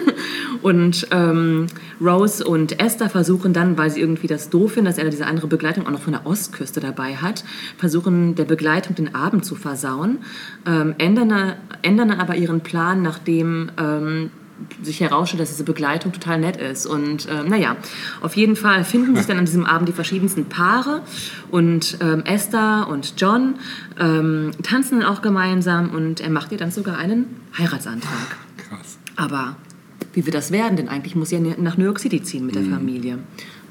und ähm, Rose und Esther versuchen dann, weil sie irgendwie das doof finden, dass er diese andere Begleitung auch noch von der Ostküste dabei hat, versuchen der Begleitung den Abend zu versauen, ähm, ändern, ändern aber ihren Plan, nachdem ähm, sich herausstellt, dass diese Begleitung total nett ist. Und ähm, naja, auf jeden Fall finden sich dann an diesem Abend die verschiedensten Paare und ähm, Esther und John ähm, tanzen dann auch gemeinsam und er macht ihr dann sogar einen Heiratsantrag. Aber wie wird das werden? Denn eigentlich muss sie ja nach New York City ziehen mit der Familie.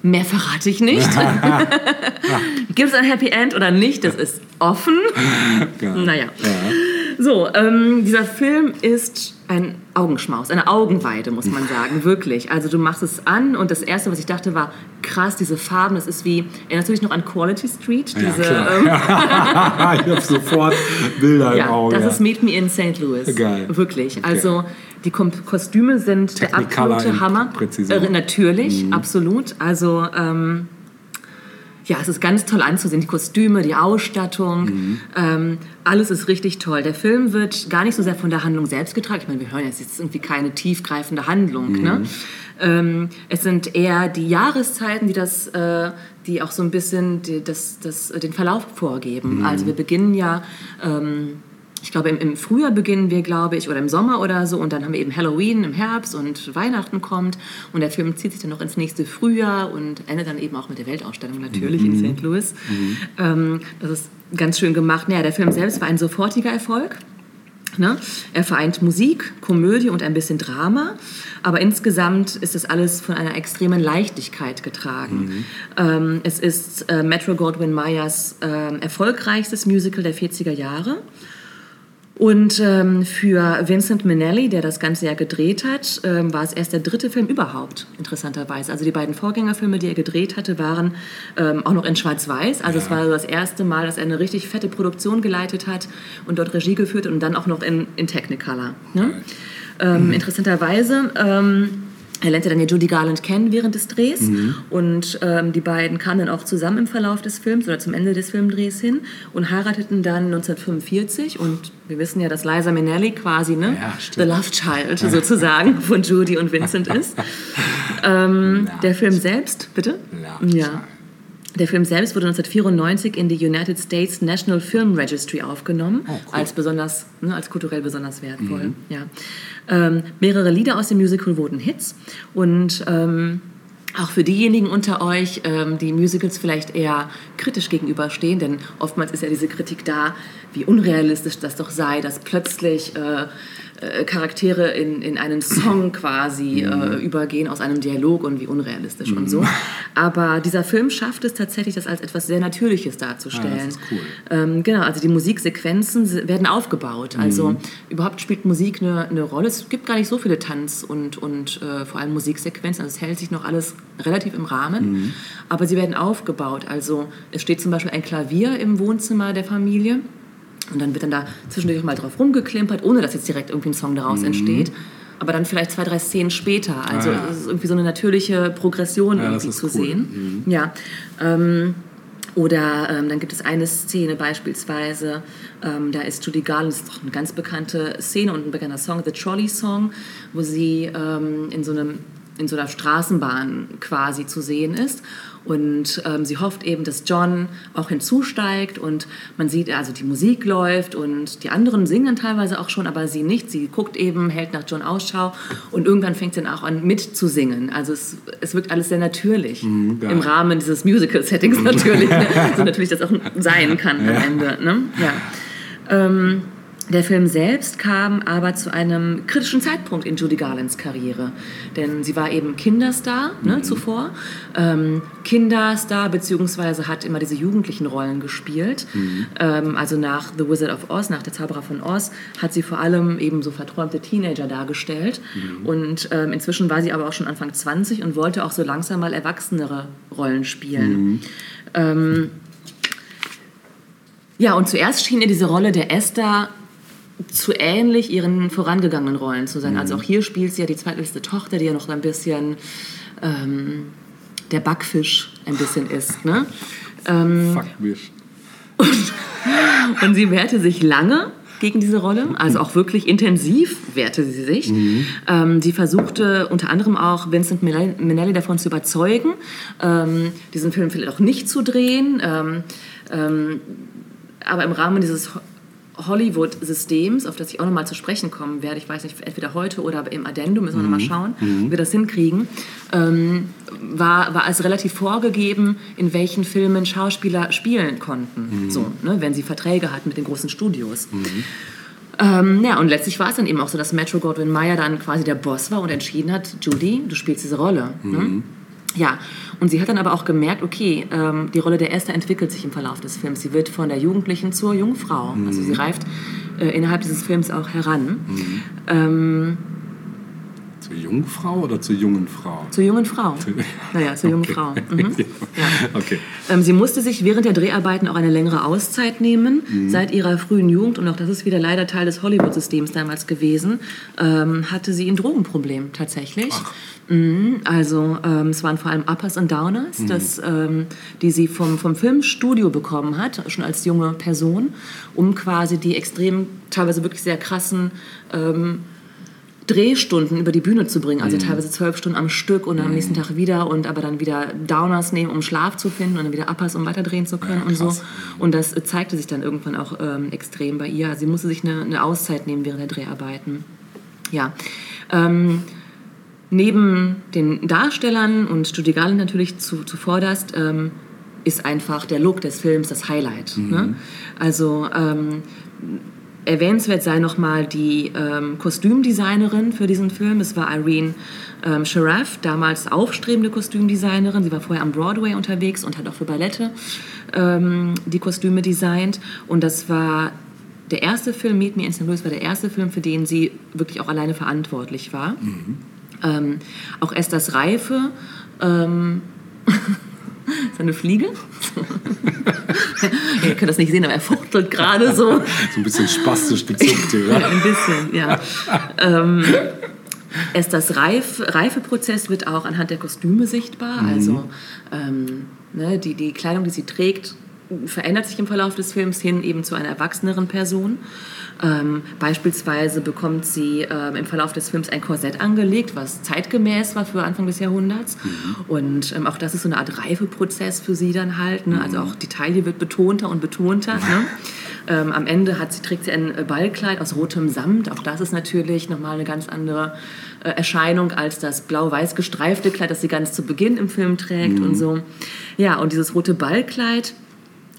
Mehr verrate ich nicht. Gibt es ein Happy End oder nicht? Das ist offen. Naja. So, ähm, dieser Film ist ein Augenschmaus, eine Augenweide, muss man sagen, wirklich. Also du machst es an und das Erste, was ich dachte, war, krass, diese Farben, das ist wie, erinnerst du dich noch an Quality Street? Ja, Diese, klar. ähm, ich habe sofort Bilder im ja, Auge. das ja. ist Meet Me in St. Louis. Geil. Wirklich. Also die Kom Kostüme sind der absolute Hammer. Äh, natürlich, absolut. Also ähm, ja, es ist ganz toll anzusehen. Die Kostüme, die Ausstattung, ähm, alles ist richtig toll. Der Film wird gar nicht so sehr von der Handlung selbst getragen. Ich meine, wir hören jetzt, ist irgendwie keine tiefgreifende Handlung. Ne? Ähm, es sind eher die Jahreszeiten, die das, äh, die auch so ein bisschen die, das, das, den Verlauf vorgeben. Also wir beginnen ja ähm, ich glaube, im, im Frühjahr beginnen wir, glaube ich, oder im Sommer oder so. Und dann haben wir eben Halloween im Herbst und Weihnachten kommt. Und der Film zieht sich dann noch ins nächste Frühjahr und endet dann eben auch mit der Weltausstellung natürlich in St. Louis. Ähm, das ist ganz schön gemacht. Naja, der Film selbst war ein sofortiger Erfolg. Ne? Er vereint Musik, Komödie und ein bisschen Drama, aber insgesamt ist das alles von einer extremen Leichtigkeit getragen. Ähm, es ist äh, Metro Goldwyn Mayers ähm, erfolgreichstes Musical der 40er Jahre. Und ähm, für Vincent Minnelli, der das ganze Jahr gedreht hat, ähm, war es erst der dritte Film überhaupt, interessanterweise. Also die beiden Vorgängerfilme, die er gedreht hatte, waren ähm, auch noch in Schwarz-Weiß. Also es war das erste Mal, dass er eine richtig fette Produktion geleitet hat und dort Regie geführt hat und dann auch noch in, in Technicolor. Ne? Ähm, Interessanterweise... Er lernte dann ja Judy Garland kennen während des Drehs und ähm, die beiden kamen dann auch zusammen im Verlauf des Films oder zum Ende des Filmdrehs hin und heirateten dann 1945 und wir wissen ja, dass Liza Minnelli quasi ne, Ja, the love child sozusagen von Judy und Vincent ist. ähm, der Film selbst, bitte? Love Ja. Child. Der Film selbst wurde 1994 in die United States National Film Registry aufgenommen, Oh, als besonders, ne, als kulturell besonders wertvoll. Mhm. Ja. Ähm, mehrere Lieder aus dem Musical wurden Hits und ähm, auch für diejenigen unter euch, ähm, die Musicals vielleicht eher kritisch gegenüberstehen, denn oftmals ist ja diese Kritik da, wie unrealistisch das doch sei, dass plötzlich äh, äh, Charaktere in, in einen Song quasi Mhm. äh, übergehen aus einem Dialog und wie unrealistisch und so. Aber dieser Film schafft es tatsächlich, das als etwas sehr Natürliches darzustellen. Ah, das ist cool. Ähm, genau, also die Musiksequenzen se- werden aufgebaut. Also Mhm. überhaupt spielt Musik eine, eine Rolle. Es gibt gar nicht so viele Tanz- und, und äh, vor allem Musiksequenzen. Also es hält sich noch alles relativ im Rahmen. Mhm. Aber sie werden aufgebaut. Also es steht zum Beispiel ein Klavier im Wohnzimmer der Familie. Und dann wird dann da zwischendurch mal drauf rumgeklimpert, ohne dass jetzt direkt irgendwie ein Song daraus entsteht. Aber dann vielleicht zwei, drei Szenen später. Also Mhm. Ah, ja. es ist irgendwie so eine natürliche Progression Ja, irgendwie zu cool. Mhm. sehen. Ja. Ähm, oder ähm, dann gibt es eine Szene beispielsweise, ähm, da ist Judy Garland, das ist doch eine ganz bekannte Szene und ein bekannter Song, The Trolley Song, wo sie ähm, in, so einem, in so einer Straßenbahn quasi zu sehen ist. Und ähm, sie hofft eben, dass John auch hinzusteigt und man sieht, also die Musik läuft und die anderen singen teilweise auch schon, aber sie nicht. Sie guckt eben, hält nach John Ausschau und irgendwann fängt sie dann auch an mitzusingen. Also es, es wirkt alles sehr natürlich geil. im Rahmen dieses Musical-Settings natürlich. Ne? So natürlich das auch sein kann am Ende. Ne? Ja. Ähm, der Film selbst kam aber zu einem kritischen Zeitpunkt in Judy Garlands Karriere. Denn sie war eben Kinderstar ne, zuvor. Ähm, Kinderstar, beziehungsweise hat immer diese jugendlichen Rollen gespielt. Ähm, also nach The Wizard of Oz, nach Der Zauberer von Oz, hat sie vor allem eben so verträumte Teenager dargestellt. Und ähm, inzwischen war sie aber auch schon Anfang 20 und wollte auch so langsam mal erwachsenere Rollen spielen. Ähm, ja, und zuerst schien ihr diese Rolle der Esther zu ähnlich ihren vorangegangenen Rollen zu sein. Also auch hier spielt sie ja die zweitletzte Tochter, die ja noch ein bisschen ähm, der Backfisch ein bisschen ist. Ne? Ähm, Fuck mich. und sie wehrte sich lange gegen diese Rolle, also auch wirklich intensiv wehrte sie sich. Ähm, sie versuchte unter anderem auch Vincent Minnelli davon zu überzeugen, ähm, diesen Film vielleicht auch nicht zu drehen. Ähm, ähm, aber im Rahmen dieses Hollywood-Systems, auf das ich auch nochmal zu sprechen kommen werde, ich weiß nicht, entweder heute oder im Addendum, müssen wir nochmal schauen, wie wir das hinkriegen, ähm, war, war es relativ vorgegeben, in welchen Filmen Schauspieler spielen konnten, so, ne, wenn sie Verträge hatten mit den großen Studios. Ähm, ja, und letztlich war es dann eben auch so, dass Metro Goldwyn Mayer dann quasi der Boss war und entschieden hat, Judy, du spielst diese Rolle. Ne? Ja, und sie hat dann aber auch gemerkt, okay, ähm, die Rolle der Esther entwickelt sich im Verlauf des Films. Sie wird von der Jugendlichen zur Jungfrau. Also sie reift äh, innerhalb dieses Films auch heran. Ähm, Zur jungen Frau oder zur jungen Frau? zur jungen Frau. Naja, zur jungen Okay. Frau. Mhm. Ja. Okay. Ähm, sie musste sich während der Dreharbeiten auch eine längere Auszeit nehmen. Seit ihrer frühen Jugend, und auch das ist wieder leider Teil des Hollywood-Systems damals gewesen, ähm, hatte sie ein Drogenproblem tatsächlich. Mhm, also ähm, es waren vor allem Uppers und Downers, das, ähm, die sie vom, vom Filmstudio bekommen hat, schon als junge Person, um quasi die extrem, teilweise wirklich sehr krassen ähm, Drehstunden über die Bühne zu bringen, also teilweise zwölf Stunden am Stück und am nächsten Tag wieder und aber dann wieder Downers nehmen, um Schlaf zu finden und dann wieder Uppers, um weiterdrehen zu können Ja, und so. Und das zeigte sich dann irgendwann auch ähm, extrem bei ihr. Also sie musste sich eine, eine Auszeit nehmen während der Dreharbeiten. Ja. Ähm, neben den Darstellern und Garland natürlich zu, zuvorderst ähm, ist einfach der Look des Films das Highlight. Ne? Also ähm, erwähnenswert sei nochmal die ähm, Kostümdesignerin für diesen Film. Es war Irene ähm, Sharaf, damals aufstrebende Kostümdesignerin. Sie war vorher am Broadway unterwegs und hat auch für Ballette ähm, die Kostüme designt. Und das war der erste Film, Meet Me in St. Louis, war der erste Film, für den sie wirklich auch alleine verantwortlich war. Ähm, auch Esthers Reife. Ist eine Fliege? Ihr könnt das nicht sehen, aber er fuchtelt gerade so. So ein bisschen spastisch gezuckt. Ja, Ja? ein bisschen, ja. ähm, es das Reif, Reifeprozess wird auch anhand der Kostüme sichtbar. Also ähm, ne, die, die Kleidung, die sie trägt, verändert sich im Verlauf des Films hin eben zu einer erwachseneren Person. Ähm, beispielsweise bekommt sie ähm, im Verlauf des Films ein Korsett angelegt, was zeitgemäß war für Anfang des Jahrhunderts. Und ähm, auch das ist so eine Art Reifeprozess für sie dann halt. Ne? Also auch die Taille wird betonter und betonter. Ne? Ähm, am Ende hat sie, trägt sie ein äh, Ballkleid aus rotem Samt. Auch das ist natürlich nochmal eine ganz andere äh, Erscheinung als das blau-weiß gestreifte Kleid, das sie ganz zu Beginn im Film trägt und so. Ja, und dieses rote Ballkleid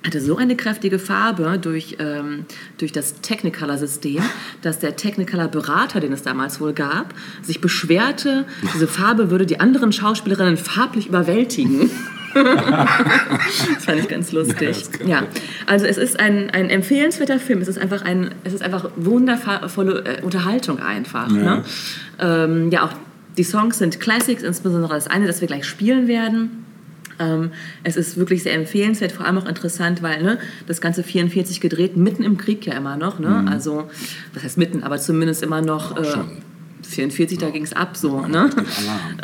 hatte so eine kräftige Farbe durch, ähm, durch das Technicolor-System, dass der Technicolor-Berater, den es damals wohl gab, sich beschwerte, diese Farbe würde die anderen Schauspielerinnen farblich überwältigen. das fand ich ganz lustig. kann Ja, also es ist ein, ein empfehlenswerter Film. Es ist einfach ein, es ist einfach wundervolle äh, Unterhaltung einfach. Ja. Ne? Ähm, ja, auch die Songs sind Classics, insbesondere das eine, das wir gleich spielen werden. Ähm, es ist wirklich sehr empfehlenswert, vor allem auch interessant, weil ne, das Ganze 44 gedreht, mitten im Krieg ja immer noch. Ne? Also, was heißt mitten, aber zumindest immer noch. Äh, schon. 44, da ging es ab so. Ne?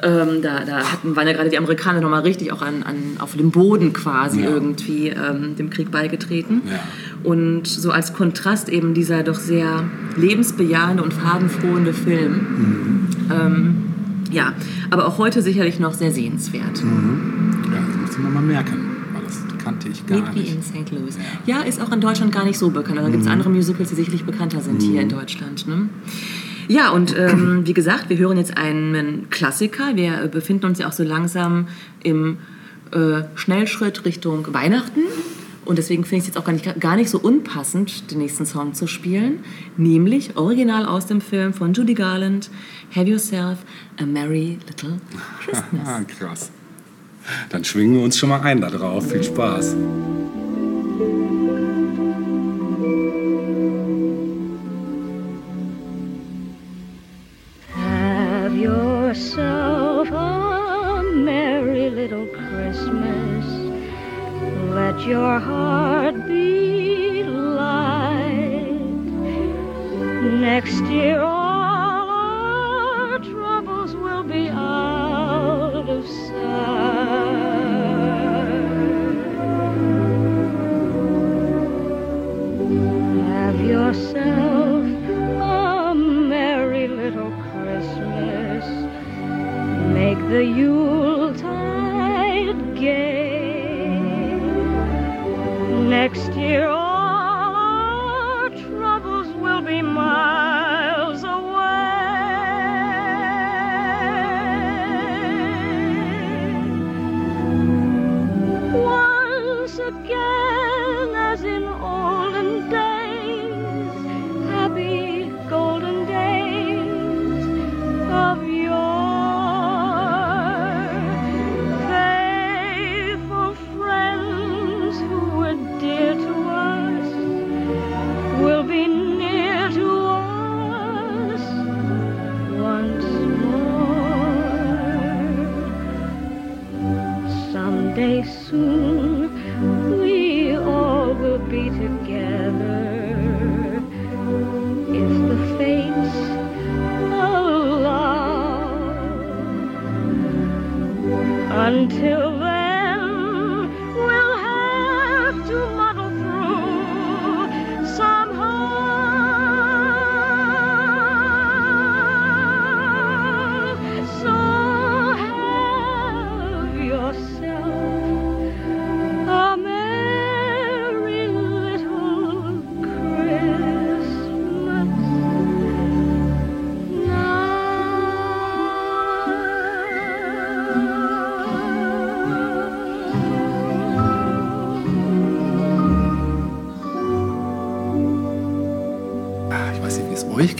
Ähm, da da hatten, waren ja gerade die Amerikaner nochmal richtig auch an, an, auf dem Boden quasi Ja. irgendwie ähm, dem Krieg beigetreten. Ja. Und so als Kontrast eben dieser doch sehr lebensbejahende und farbenfrohende Film. Ähm, ja, aber auch heute sicherlich noch sehr sehenswert. Ja, das muss mir mal merken, weil das kannte ich gar Meet Me nicht. in St. Louis. Ja. ist auch in Deutschland gar nicht so bekannt. Da gibt es andere Musicals, die sicherlich bekannter sind hier in Deutschland. Ne? Ja, und ähm, wie gesagt, wir hören jetzt einen Klassiker. Wir befinden uns ja auch so langsam im äh, Schnellschritt Richtung Weihnachten. Und deswegen finde ich es jetzt auch gar nicht, gar nicht so unpassend, den nächsten Song zu spielen. Nämlich original aus dem Film von Judy Garland, Have Yourself a Merry Little Christmas. Ah, krass. Dann schwingen wir uns schon mal ein da drauf. Viel Spaß.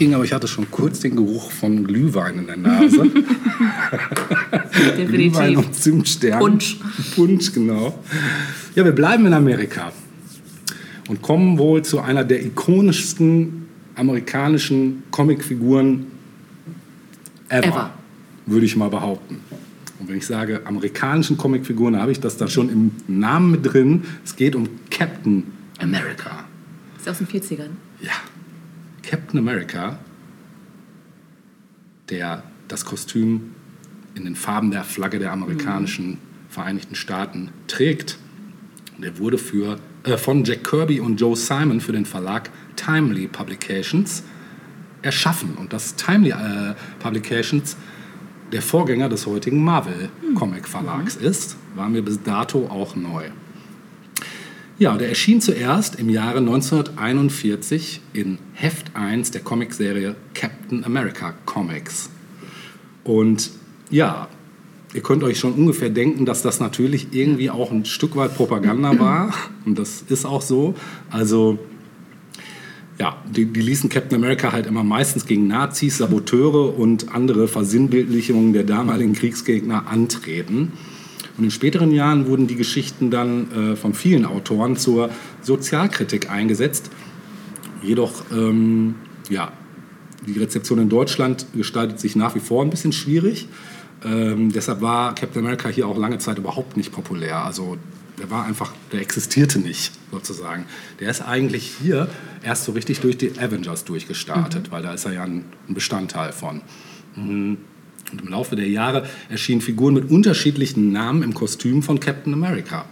Ging, aber ich hatte schon kurz den Geruch von Glühwein in der Nase. Glühwein Definitiv. und Zimtstern. Punsch. Punsch, genau. Ja, wir bleiben in Amerika und kommen wohl zu einer der ikonischsten amerikanischen Comicfiguren ever, Ever. würde ich mal behaupten. Und wenn ich sage amerikanischen Comicfiguren, habe ich das da schon im Namen mit drin. Es geht um Captain America. Ist aus den 40ern. Ja, Captain America, der das Kostüm in den Farben der Flagge der amerikanischen Vereinigten Staaten trägt. Der wurde für, äh, von Jack Kirby und Joe Simon für den Verlag Timely Publications erschaffen. Und das Timely äh, Publications der Vorgänger des heutigen Marvel Comic Verlags ist, war mir bis dato auch neu. Ja, der erschien zuerst im Jahre 1941 in Heft 1 der Comicserie Captain America Comics. Und ja, ihr könnt euch schon ungefähr denken, dass das natürlich irgendwie auch ein Stück weit Propaganda war. Und das ist auch so. Also ja, die, die ließen Captain America halt immer meistens gegen Nazis, Saboteure und andere Versinnbildlichungen der damaligen Kriegsgegner antreten. Und in späteren Jahren wurden die Geschichten dann äh, von vielen Autoren zur Sozialkritik eingesetzt. Jedoch, ähm, ja, die Rezeption in Deutschland gestaltet sich nach wie vor ein bisschen schwierig. Ähm, deshalb war Captain America hier auch lange Zeit überhaupt nicht populär. Also der war einfach, der existierte nicht sozusagen. Der ist eigentlich hier erst so richtig durch die Avengers durchgestartet, weil da ist er ja ein, ein Bestandteil von. Mhm. Und im Laufe der Jahre erschienen Figuren mit unterschiedlichen Namen im Kostüm von Captain America.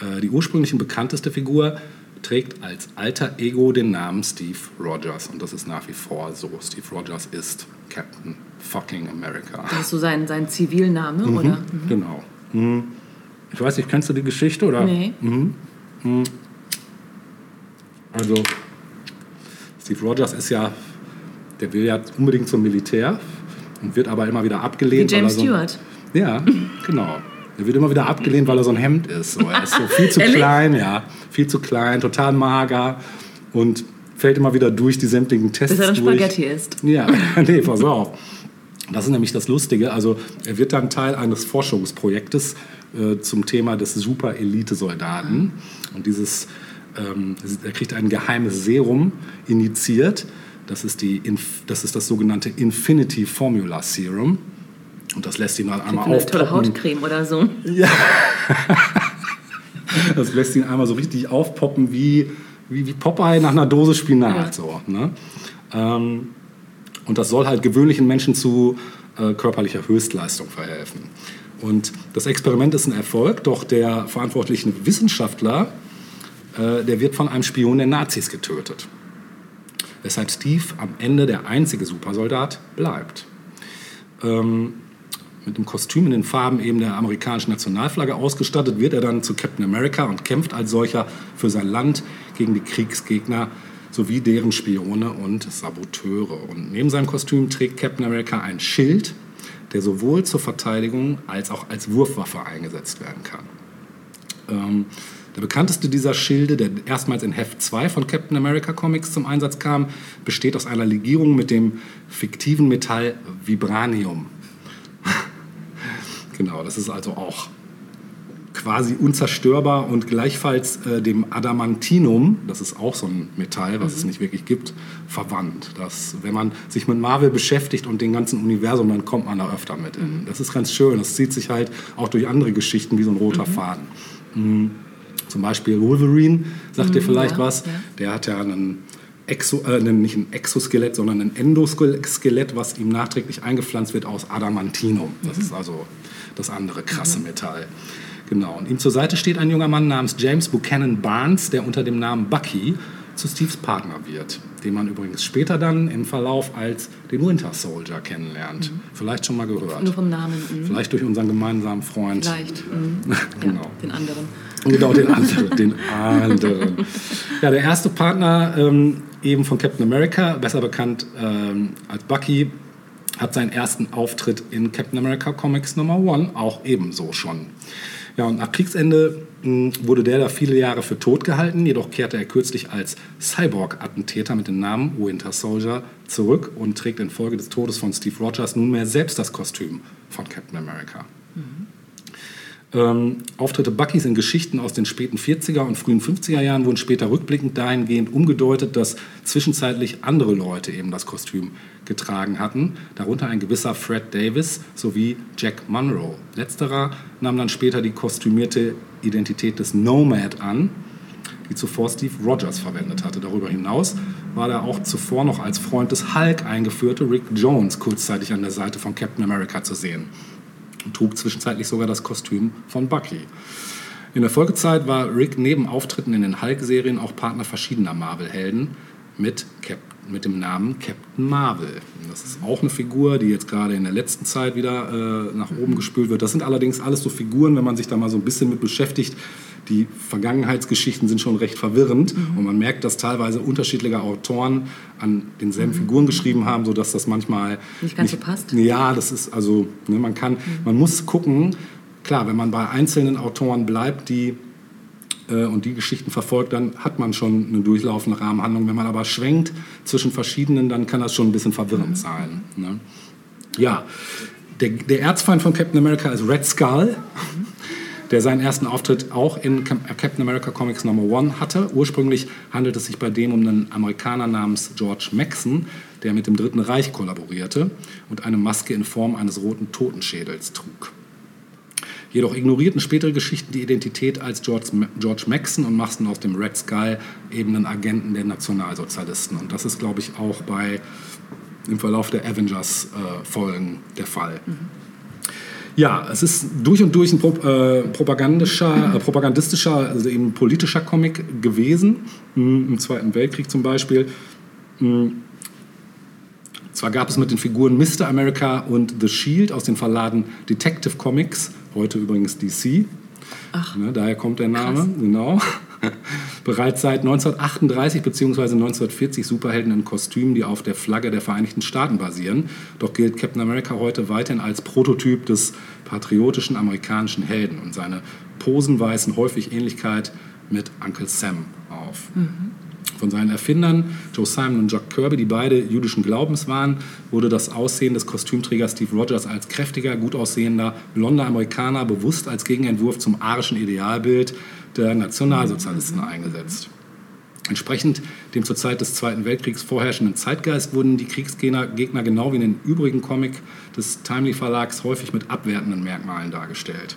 Äh, die ursprünglich bekannteste Figur trägt als alter Ego den Namen Steve Rogers. Und das ist nach wie vor so. Steve Rogers ist Captain fucking America. Das ist so sein, sein Zivilname, oder? Mhm. Genau. Mhm. Ich weiß nicht, kennst du die Geschichte? Oder? Nee. Mhm. Mhm. Also, Steve Rogers ist ja, der will ja unbedingt zum Militär und wird aber immer wieder Wie abgelehnt. weil James er so, Stewart. Ja, genau. Er wird immer wieder abgelehnt, weil er so ein Hemd ist. So, er ist so viel zu klein, ja. Viel zu klein, total mager und fällt immer wieder durch die sämtlichen Tests Bis er dann durch. Spaghetti isst. Ja, nee, pass auf. Das ist nämlich das Lustige. Also er wird dann Teil eines Forschungsprojektes äh, zum Thema des Super-Elite-Soldaten. Und dieses, ähm, er kriegt ein geheimes Serum injiziert. Das ist, die, das, ist das sogenannte Infinity Formula Serum. Und das lässt ihn dann einmal Eine tolle aufpoppen. Hautcreme oder so. Das lässt ihn einmal so richtig aufpoppen wie, wie, wie Popeye nach einer Dose Spinat. Ja. So, ne? ähm, und das soll halt gewöhnlichen Menschen zu äh, körperlicher Höchstleistung verhelfen. Und das Experiment ist ein Erfolg, doch der verantwortliche Wissenschaftler, äh, der wird von einem Spion der Nazis getötet. Weshalb Steve am Ende der einzige Supersoldat bleibt. Ähm, mit dem Kostüm in den Farben eben der amerikanischen Nationalflagge ausgestattet, wird er dann zu Captain America und kämpft als solcher für sein Land gegen die Kriegsgegner sowie deren Spione und Saboteure. Und neben seinem Kostüm trägt Captain America ein Schild, der sowohl zur Verteidigung als auch als Wurfwaffe eingesetzt werden kann. Ähm, der bekannteste dieser Schilde, der erstmals in Heft 2 von Captain America Comics zum Einsatz kam, besteht aus einer Legierung mit dem fiktiven Metall Vibranium. genau, das ist also auch quasi unzerstörbar und gleichfalls äh, dem Adamantinum, das ist auch so ein Metall, was es nicht wirklich gibt, verwandt. Das, wenn man sich mit Marvel beschäftigt und dem ganzen Universum, dann kommt man da öfter mit in. Das ist ganz schön. Das zieht sich halt auch durch andere Geschichten wie so ein roter Faden. Mhm. Zum Beispiel Wolverine, sagt dir vielleicht ja, was. ja. Der hat ja einen Exo, äh, nicht ein Exoskelett, sondern ein Endoskelett, was ihm nachträglich eingepflanzt wird aus Adamantinum. Das ist also das andere krasse Metall. Genau. Und ihm zur Seite steht ein junger Mann namens James Buchanan Barnes, der unter dem Namen Bucky zu Steves Partner wird, den man übrigens später dann im Verlauf als den Winter Soldier kennenlernt. Vielleicht schon mal gehört. Nur vom Namen. Mhm. Vielleicht durch unseren gemeinsamen Freund. Vielleicht. Mhm. genau. Ja, den anderen. Genau, den anderen. den anderen. Ja, der erste Partner ähm, eben von Captain America, besser bekannt ähm, als Bucky, hat seinen ersten Auftritt in Captain America Comics Nummer One auch ebenso schon. Ja, und nach Kriegsende mh, wurde der da viele Jahre für tot gehalten, jedoch kehrte er kürzlich als Cyborg-Attentäter mit dem Namen Winter Soldier zurück und trägt infolge des Todes von Steve Rogers nunmehr selbst das Kostüm von Captain America. Ähm, Auftritte Buckys in Geschichten aus den späten 40er und frühen 50er Jahren wurden später rückblickend dahingehend umgedeutet, dass zwischenzeitlich andere Leute eben das Kostüm getragen hatten, darunter ein gewisser Fred Davis sowie Jack Monroe. Letzterer nahm dann später die kostümierte Identität des Nomad an, die zuvor Steve Rogers verwendet hatte. Darüber hinaus war der auch zuvor noch als Freund des Hulk eingeführte Rick Jones kurzzeitig an der Seite von Captain America zu sehen trug zwischenzeitlich sogar das Kostüm von Bucky. In der Folgezeit war Rick neben Auftritten in den Hulk-Serien auch Partner verschiedener Marvel-Helden mit, mit dem Namen Captain Marvel. Das ist auch eine Figur, die jetzt gerade in der letzten Zeit wieder äh, nach oben gespült wird. Das sind allerdings alles so Figuren, wenn man sich da mal so ein bisschen mit beschäftigt, die Vergangenheitsgeschichten sind schon recht verwirrend und man merkt, dass teilweise unterschiedliche Autoren an denselben Figuren geschrieben haben, sodass das manchmal Nicht ganz so passt? Ja, das ist also, ne, man kann, man muss gucken, klar, wenn man bei einzelnen Autoren bleibt, die äh, und die Geschichten verfolgt, dann hat man schon eine durchlaufende Rahmenhandlung. Wenn man aber schwenkt zwischen verschiedenen, dann kann das schon ein bisschen verwirrend sein. Ne? Ja, der, der Erzfeind von Captain America ist Red Skull, der seinen ersten Auftritt auch in Cap- Captain America Comics Number One hatte. Ursprünglich handelt es sich bei dem um einen Amerikaner namens George Maxon, der mit dem Dritten Reich kollaborierte und eine Maske in Form eines roten Totenschädels trug. Jedoch ignorierten spätere Geschichten die Identität als George, George Maxon und machten aus dem Red Skull eben einen Agenten der Nationalsozialisten. Und das ist, glaube ich, auch bei, im Verlauf der Avengers-Folgen der Fall. Ja, es ist durch und durch ein Pro, äh, propagandischer, äh, propagandistischer, also eben politischer Comic gewesen, mh, im Zweiten Weltkrieg zum Beispiel. Mh, zwar gab es mit den Figuren Mr. America und The Shield aus den Verladen Detective Comics, heute übrigens DC. Ne, daher kommt der Name, genau. Bereits seit 1938 bzw. 1940 Superhelden in Kostümen, die auf der Flagge der Vereinigten Staaten basieren. Doch gilt Captain America heute weiterhin als Prototyp des patriotischen amerikanischen Helden und seine Posen weisen häufig Ähnlichkeit mit Uncle Sam auf. Von seinen Erfindern, Joe Simon und Jack Kirby, die beide jüdischen Glaubens waren, wurde das Aussehen des Kostümträgers Steve Rogers als kräftiger, gut aussehender, blonder Amerikaner bewusst als Gegenentwurf zum arischen Idealbild der Nationalsozialisten eingesetzt. Entsprechend dem zur Zeit des Zweiten Weltkriegs vorherrschenden Zeitgeist wurden die Kriegsgegner Gegner genau wie in den übrigen Comic des Timely Verlags häufig mit abwertenden Merkmalen dargestellt.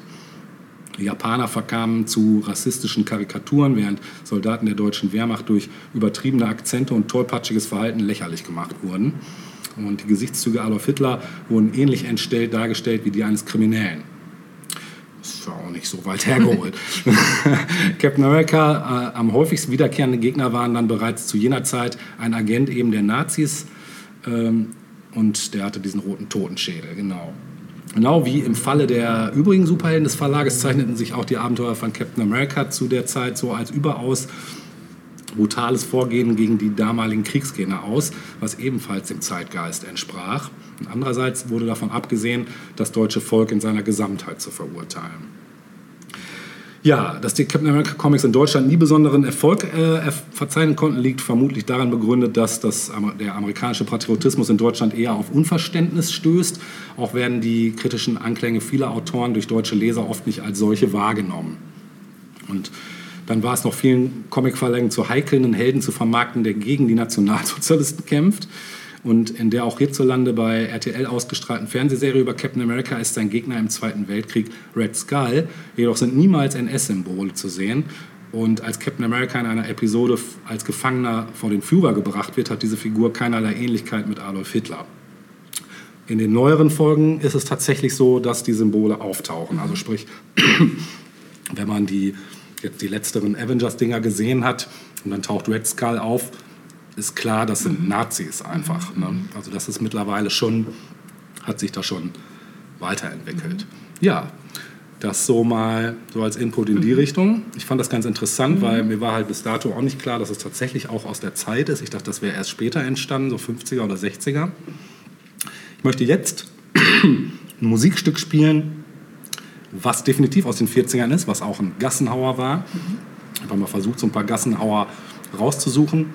Die Japaner verkamen zu rassistischen Karikaturen, während Soldaten der deutschen Wehrmacht durch übertriebene Akzente und tollpatschiges Verhalten lächerlich gemacht wurden. Und die Gesichtszüge Adolf Hitler wurden ähnlich entstellt dargestellt wie die eines Kriminellen. Ist ja auch nicht so weit hergeholt. Captain America, äh, am häufigsten wiederkehrende Gegner waren dann bereits zu jener Zeit ein Agent eben der Nazis ähm, und der hatte diesen roten Totenschädel, genau. Genau wie im Falle der übrigen Superhelden des Verlages zeichneten sich auch die Abenteuer von Captain America zu der Zeit so als überaus brutales Vorgehen gegen die damaligen Kriegsgegner aus, was ebenfalls dem Zeitgeist entsprach. Und andererseits wurde davon abgesehen, das deutsche Volk in seiner Gesamtheit zu verurteilen. Ja, dass die Captain America Comics in Deutschland nie besonderen Erfolg äh, verzeichnen konnten, liegt vermutlich daran begründet, dass das, der amerikanische Patriotismus in Deutschland eher auf Unverständnis stößt. Auch werden die kritischen Anklänge vieler Autoren durch deutsche Leser oft nicht als solche wahrgenommen. Und dann war es noch vielen Comicverlagen zu heikeln, einen Helden zu vermarkten, der gegen die Nationalsozialisten kämpft. Und in der auch hierzulande bei RTL ausgestrahlten Fernsehserie über Captain America ist sein Gegner im Zweiten Weltkrieg Red Skull. Jedoch sind niemals NS-Symbole zu sehen. Und als Captain America in einer Episode als Gefangener vor den Führer gebracht wird, hat diese Figur keinerlei Ähnlichkeit mit Adolf Hitler. In den neueren Folgen ist es tatsächlich so, dass die Symbole auftauchen. Also sprich, wenn man die, jetzt die letzteren Avengers-Dinger gesehen hat und dann taucht Red Skull auf, ist klar, das sind Nazis einfach. Ne? Also das ist mittlerweile schon, hat sich da schon weiterentwickelt. Ja, das so mal so als Input in die Richtung. Ich fand das ganz interessant, weil mir war halt bis dato auch nicht klar, dass es tatsächlich auch aus der Zeit ist. Ich dachte, das wäre erst später entstanden, so 50er oder 60er. Ich möchte jetzt ein Musikstück spielen, was definitiv aus den 40ern ist, was auch ein Gassenhauer war. Einfach mal versucht, so ein paar Gassenhauer rauszusuchen.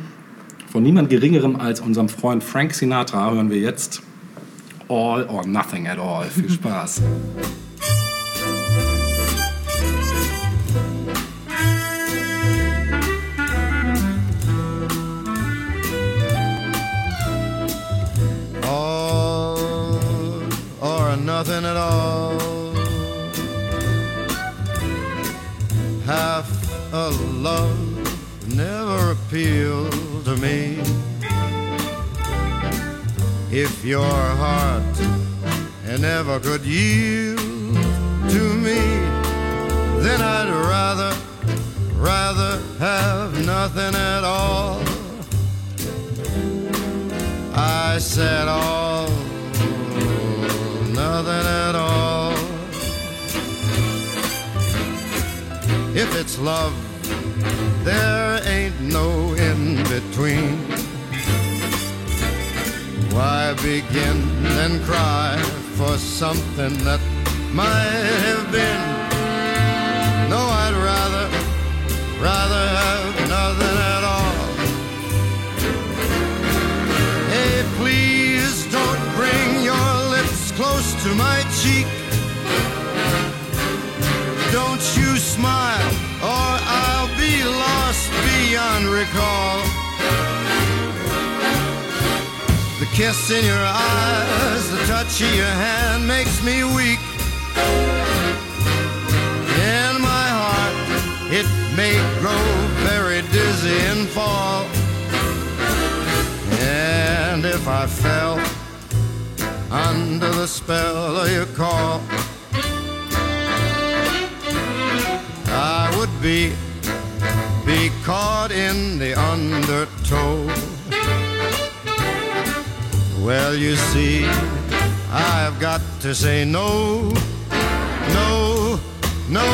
Von niemand Geringerem als unserem Freund Frank Sinatra hören wir jetzt All or Nothing at All. Viel Spaß. all or nothing at all. Half a love never appealed to me. If your heart never could yield to me, then I'd rather, rather have nothing at all. I said all, nothing at all. if it's love, there ain't no between. Why begin and cry for something that might have been? No, I'd rather, rather have nothing at all. Hey, please don't bring your lips close to my cheek. Don't you smile, or I'll be lost beyond recall. The kiss in your eyes, the touch of your hand makes me weak. In my heart, it may grow very dizzy and fall. And if I fell under the spell of your call, I would be caught in the undertow. Well, you see, I've got to say no, no, no,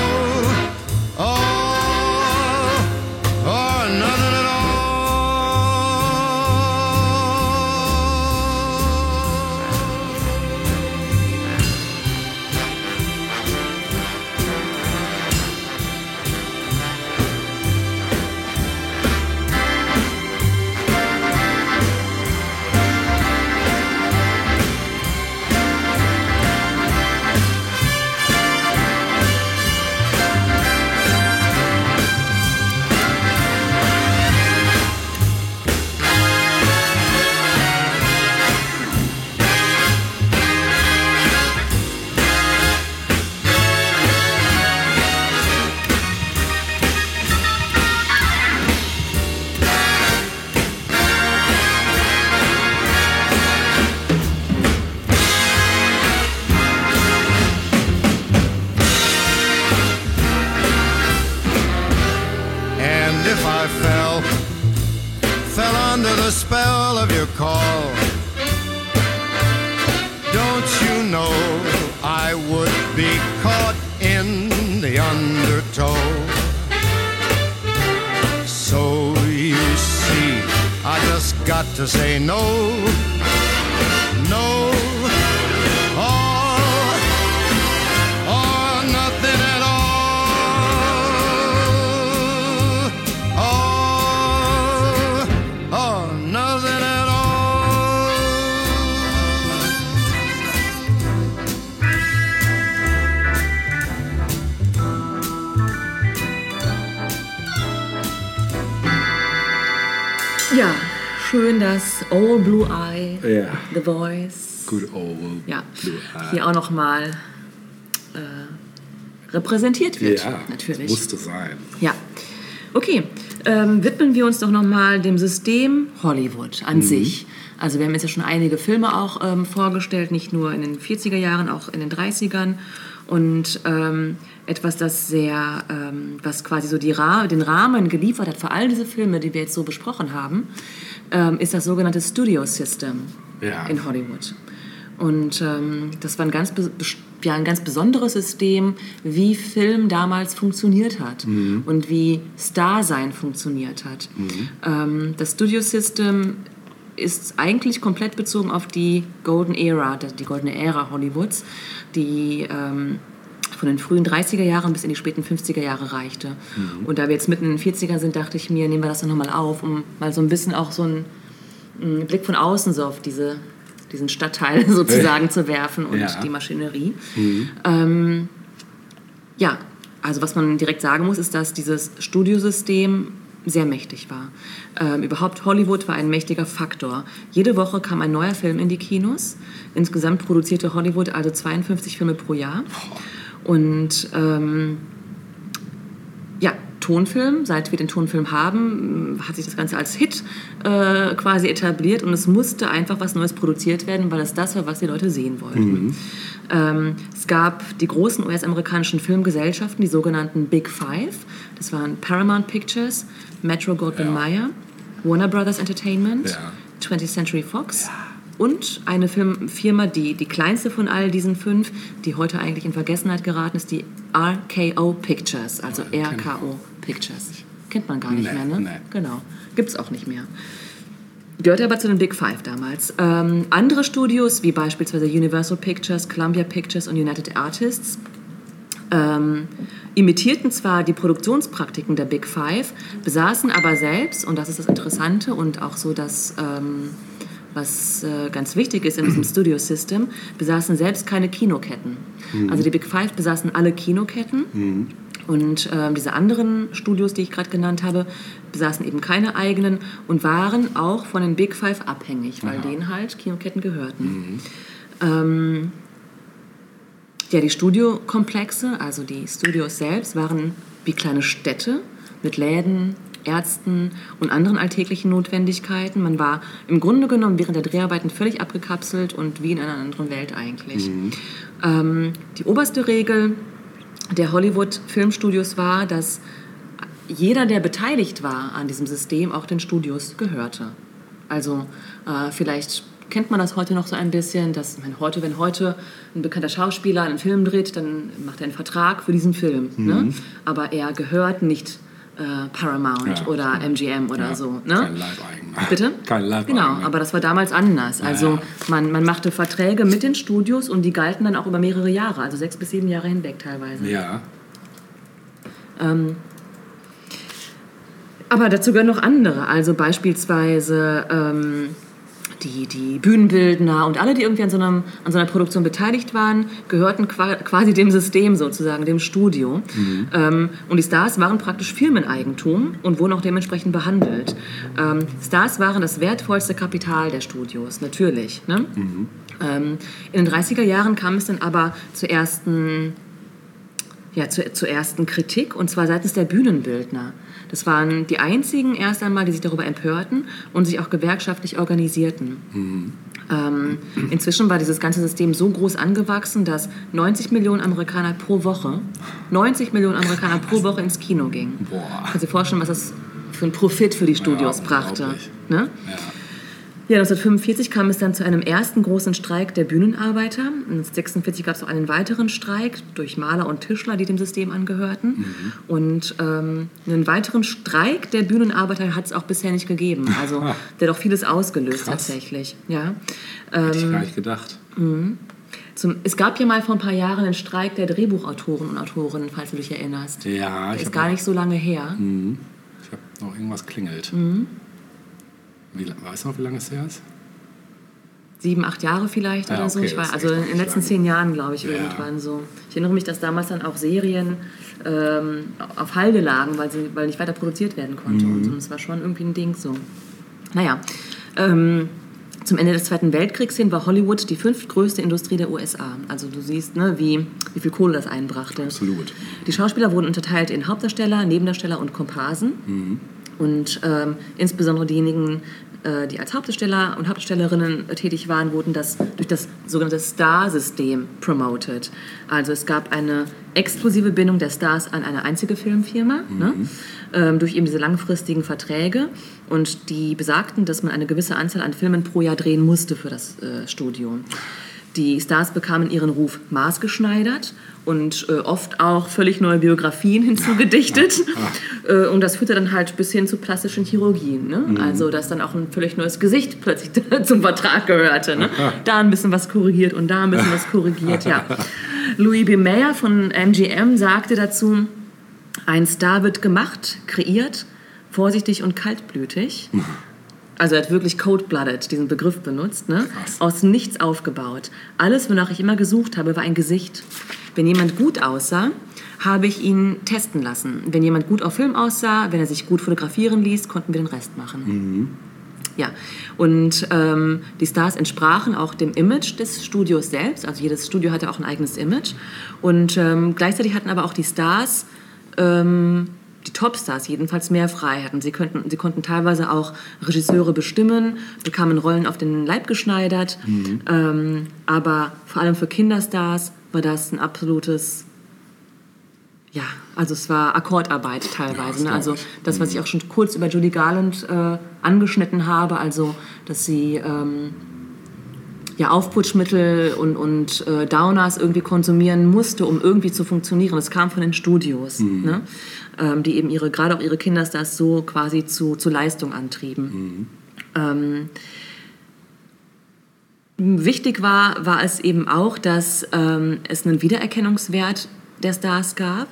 Hier auch nochmal äh, repräsentiert wird. Ja, natürlich. musste sein. Ja. Okay, ähm, widmen wir uns doch nochmal dem System Hollywood an sich. Also wir haben jetzt ja schon einige Filme auch ähm, vorgestellt, nicht nur in den 40er Jahren, auch in den 30ern. Und ähm, etwas, das sehr, ähm, was quasi so die Ra den Rahmen geliefert hat für all diese Filme, die wir jetzt so besprochen haben, ähm, ist das sogenannte Studio System Ja. in Hollywood. Und ähm, das war ein ganz, ja, ein ganz besonderes System, wie Film damals funktioniert hat und wie Starsein funktioniert hat. Ähm, das Studio System ist eigentlich komplett bezogen auf die Golden Era, die goldene Ära Hollywoods, die ähm, von den frühen 30er Jahren bis in die späten 50er Jahre reichte. Und da wir jetzt mitten in den 40ern sind, dachte ich mir, nehmen wir das doch nochmal auf, um mal so ein bisschen auch so einen, einen Blick von außen so auf diese, diesen Stadtteil sozusagen zu werfen und Ja. die Maschinerie. Ähm, ja, also was man direkt sagen muss, ist, dass dieses Studiosystem sehr mächtig war. Ähm, überhaupt Hollywood war ein mächtiger Faktor. Jede Woche kam ein neuer Film in die Kinos. Insgesamt produzierte Hollywood also 52 Filme pro Jahr. Und ähm, Tonfilm, seit wir den Tonfilm haben, hat sich das Ganze als Hit äh, quasi etabliert und es musste einfach was Neues produziert werden, weil es das war, was die Leute sehen wollten. Ähm, es gab die großen US-amerikanischen Filmgesellschaften, die sogenannten Big Five. Das waren Paramount Pictures, Metro Goldwyn Mayer, Warner Brothers Entertainment, Ja. 20th Century Fox und eine Firma, die die kleinste von all diesen fünf, die heute eigentlich in Vergessenheit geraten ist, die RKO Pictures, also RKO Pictures. Kennt man gar nicht Nee, mehr, ne? nee. Genau. Gibt es auch nicht mehr. Gehörte aber zu den Big Five damals. Ähm, andere Studios, wie beispielsweise Universal Pictures, Columbia Pictures und United Artists, ähm, imitierten zwar die Produktionspraktiken der Big Five, besaßen aber selbst, und das ist das Interessante und auch so das, ähm, was äh, ganz wichtig ist in diesem Studio System, besaßen selbst keine Kinoketten. Also die Big Five besaßen alle Kinoketten. Und ähm, diese anderen Studios, die ich gerade genannt habe, besaßen eben keine eigenen und waren auch von den Big Five abhängig, weil denen halt Kinoketten gehörten. Ähm, ja, die Studiokomplexe, also die Studios selbst, waren wie kleine Städte mit Läden, Ärzten und anderen alltäglichen Notwendigkeiten. Man war im Grunde genommen während der Dreharbeiten völlig abgekapselt und wie in einer anderen Welt eigentlich. Ähm, die oberste Regel der Hollywood-Filmstudios war, dass jeder, der beteiligt war an diesem System, auch den Studios gehörte. Also äh, vielleicht kennt man das heute noch so ein bisschen, dass man heute, wenn heute ein bekannter Schauspieler einen Film dreht, dann macht er einen Vertrag für diesen Film. Ne? Aber er gehört nicht äh, Paramount Ja, oder MGM oder Ja, so. Ne? Kein Leibeigener. Bitte? Kein Leibeigener. Genau, aber das war damals anders. Also ja. man, man machte Verträge mit den Studios und die galten dann auch über mehrere Jahre, also sechs bis sieben Jahre hinweg teilweise. Ja. Ähm, aber dazu gehören noch andere, also beispielsweise ähm, die, die Bühnenbildner und alle, die irgendwie an so, einem, an so einer Produktion beteiligt waren, gehörten qua quasi dem System sozusagen, dem Studio. Ähm, und die Stars waren praktisch Firmeneigentum und wurden auch dementsprechend behandelt. Ähm, Stars waren das wertvollste Kapital der Studios, natürlich. Ne? Ähm, in den 30er Jahren kam es dann aber zur ersten ja, zu, zur ersten Kritik, und zwar seitens der Bühnenbildner. Das waren die einzigen erst einmal, die sich darüber empörten und sich auch gewerkschaftlich organisierten. Ähm, inzwischen war dieses ganze System so groß angewachsen, dass 90 Millionen Amerikaner pro Woche, 90 Millionen Amerikaner pro Woche ins Kino gingen. Boah. Kannst du dir vorstellen, was das für einen Profit für die Studios brachte? unglaublich. Ne? Ja. Ja, 1945 kam es dann zu einem ersten großen Streik der Bühnenarbeiter. 1946 gab es auch einen weiteren Streik durch Maler und Tischler, die dem System angehörten. Und ähm, einen weiteren Streik der Bühnenarbeiter hat es auch bisher nicht gegeben. Also der hat auch vieles ausgelöst Krass. tatsächlich. Ja. Hätte ich Ähm, gar nicht gedacht. zum, es gab ja mal vor ein paar Jahren einen Streik der Drehbuchautoren und Autorinnen, falls du dich erinnerst. Ja, Der ich ist habe gar nicht so lange her. ich hab noch irgendwas klingelt. Mhm. Wie, du noch, wie lange es her ist? sieben, acht Jahre vielleicht Ja, oder so. okay, Ich war, also in den letzten lange. zehn Jahren, glaube ich, Ja. irgendwann so. Ich erinnere mich, dass damals dann auch Serien ähm, auf Halde lagen, weil, sie, weil nicht weiter produziert werden konnte. Mhm. Und so. Und war schon irgendwie ein Ding so. Naja, ähm, zum Ende des Zweiten Weltkriegs hin war Hollywood die fünftgrößte Industrie der USA. Also du siehst, ne, wie, wie viel Kohle das einbrachte. Absolut. Die Schauspieler wurden unterteilt in Hauptdarsteller, Nebendarsteller und Komparsen. Und ähm, insbesondere diejenigen, die als Hauptdarsteller und Hauptdarstellerinnen äh, tätig waren, wurden das durch das sogenannte Star-System promoted. Also es gab eine exklusive Bindung der Stars an eine einzige Filmfirma, ne? ähm, durch eben diese langfristigen Verträge. Und die besagten, dass man eine gewisse Anzahl an Filmen pro Jahr drehen musste für das äh, Studio. Die Stars bekamen ihren Ruf maßgeschneidert und äh, oft auch völlig neue Biografien hinzugedichtet. Äh, und das führte dann halt bis hin zu plastischen Chirurgien. Ne? Also, dass dann auch ein völlig neues Gesicht plötzlich zum Vertrag gehörte. Ne? Da ein bisschen was korrigiert und da ein bisschen was korrigiert, ja. Louis B. Mayer von MGM sagte dazu, ein Star wird gemacht, kreiert, vorsichtig und kaltblütig. Also er hat wirklich cold-blooded diesen Begriff benutzt, ne? aus nichts aufgebaut. Alles, wonach ich immer gesucht habe, war ein Gesicht. Wenn jemand gut aussah, habe ich ihn testen lassen. Wenn jemand gut auf Film aussah, wenn er sich gut fotografieren ließ, konnten wir den Rest machen. Ja, und ähm, die Stars entsprachen auch dem Image des Studios selbst. Also jedes Studio hatte auch ein eigenes Image. Und ähm, gleichzeitig hatten aber auch die Stars, ähm, die Topstars jedenfalls, mehr Freiheiten. Sie, könnten, sie konnten teilweise auch Regisseure bestimmen, bekamen Rollen auf den Leib geschneidert. Ähm, aber vor allem für Kinderstars war das ein absolutes ja, also es war Akkordarbeit Ja, teilweise. ne? glaub Also ich. Mhm. das, was ich auch schon kurz über Judy Garland äh, angeschnitten habe, also dass sie ähm, ja, Aufputschmittel und, und äh, Downers irgendwie konsumieren musste, um irgendwie zu funktionieren. Das kam von den Studios, ne? Ähm, die eben ihre, gerade auch ihre Kinderstars so quasi zu, zu Leistung antrieben. Ähm, Wichtig war, war es eben auch, dass ähm, es einen Wiedererkennungswert der Stars gab,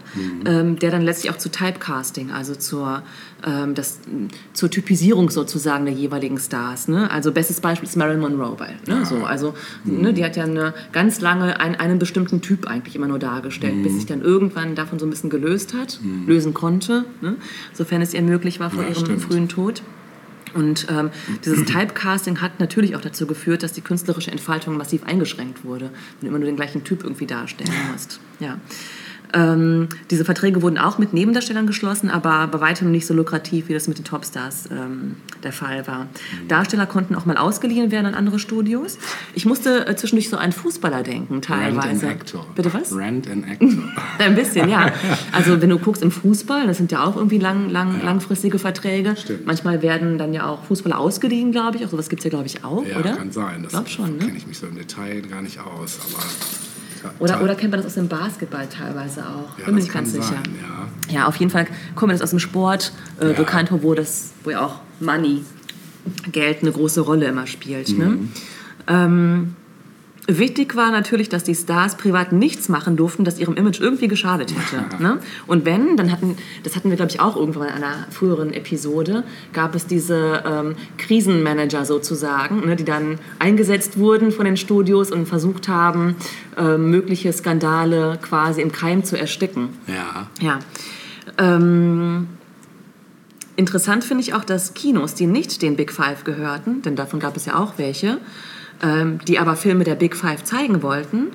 ähm, der dann letztlich auch zu Typecasting, also zur, ähm, das, zur Typisierung sozusagen der jeweiligen Stars. Ne? Also bestes Beispiel ist Marilyn Monroe. Weil, ne? so, also, ne, die hat ja eine, ganz lange ein, einen bestimmten Typ eigentlich immer nur dargestellt, bis sich dann irgendwann davon so ein bisschen gelöst hat, lösen konnte, ne? sofern es ihr möglich war vor Ja, ihrem stimmt. frühen Tod. Und ähm, dieses Typecasting hat natürlich auch dazu geführt, dass die künstlerische Entfaltung massiv eingeschränkt wurde, wenn du immer nur den gleichen Typ irgendwie darstellen musst. Ja. Ähm, diese Verträge wurden auch mit Nebendarstellern geschlossen, aber bei weitem nicht so lukrativ, wie das mit den Topstars ähm, der Fall war. Darsteller konnten auch mal ausgeliehen werden an andere Studios. Ich musste äh, zwischendurch so an Fußballer denken, Rent and teilweise. Actor. Bitte was? Rent and Actor. Ein bisschen, ja. Also wenn du guckst im Fußball, das sind ja auch irgendwie lang, lang, langfristige Verträge. Stimmt. Manchmal werden dann ja auch Fußballer ausgeliehen, glaube ich. Auch sowas gibt es ja, glaube ich, auch, ja, oder? kann sein. Das Glaub schon, ne? kenne ich mich so im Detail gar nicht aus. Aber Oder, oder kennt man das aus dem Basketball teilweise auch? ja, Bin mir nicht ganz sicher. sein, ja. Ja, auf jeden Fall kommt mir das aus dem Sport äh, Ja. bekannt, wo das, wo ja auch Money, Geld eine große Rolle immer spielt. Mhm. Ne? Ähm, wichtig war natürlich, dass die Stars privat nichts machen durften, das ihrem Image irgendwie geschadet hätte. ne? Und wenn, dann hatten, das hatten wir glaube ich auch irgendwann in einer früheren Episode, gab es diese ähm, Krisenmanager sozusagen, ne, die dann eingesetzt wurden von den Studios und versucht haben, äh, mögliche Skandale quasi im Keim zu ersticken. Ja. Ja. Ähm, interessant finde ich auch, dass Kinos, die nicht den Big Five gehörten, denn davon gab es ja auch welche, ähm, die aber Filme der Big Five zeigen wollten,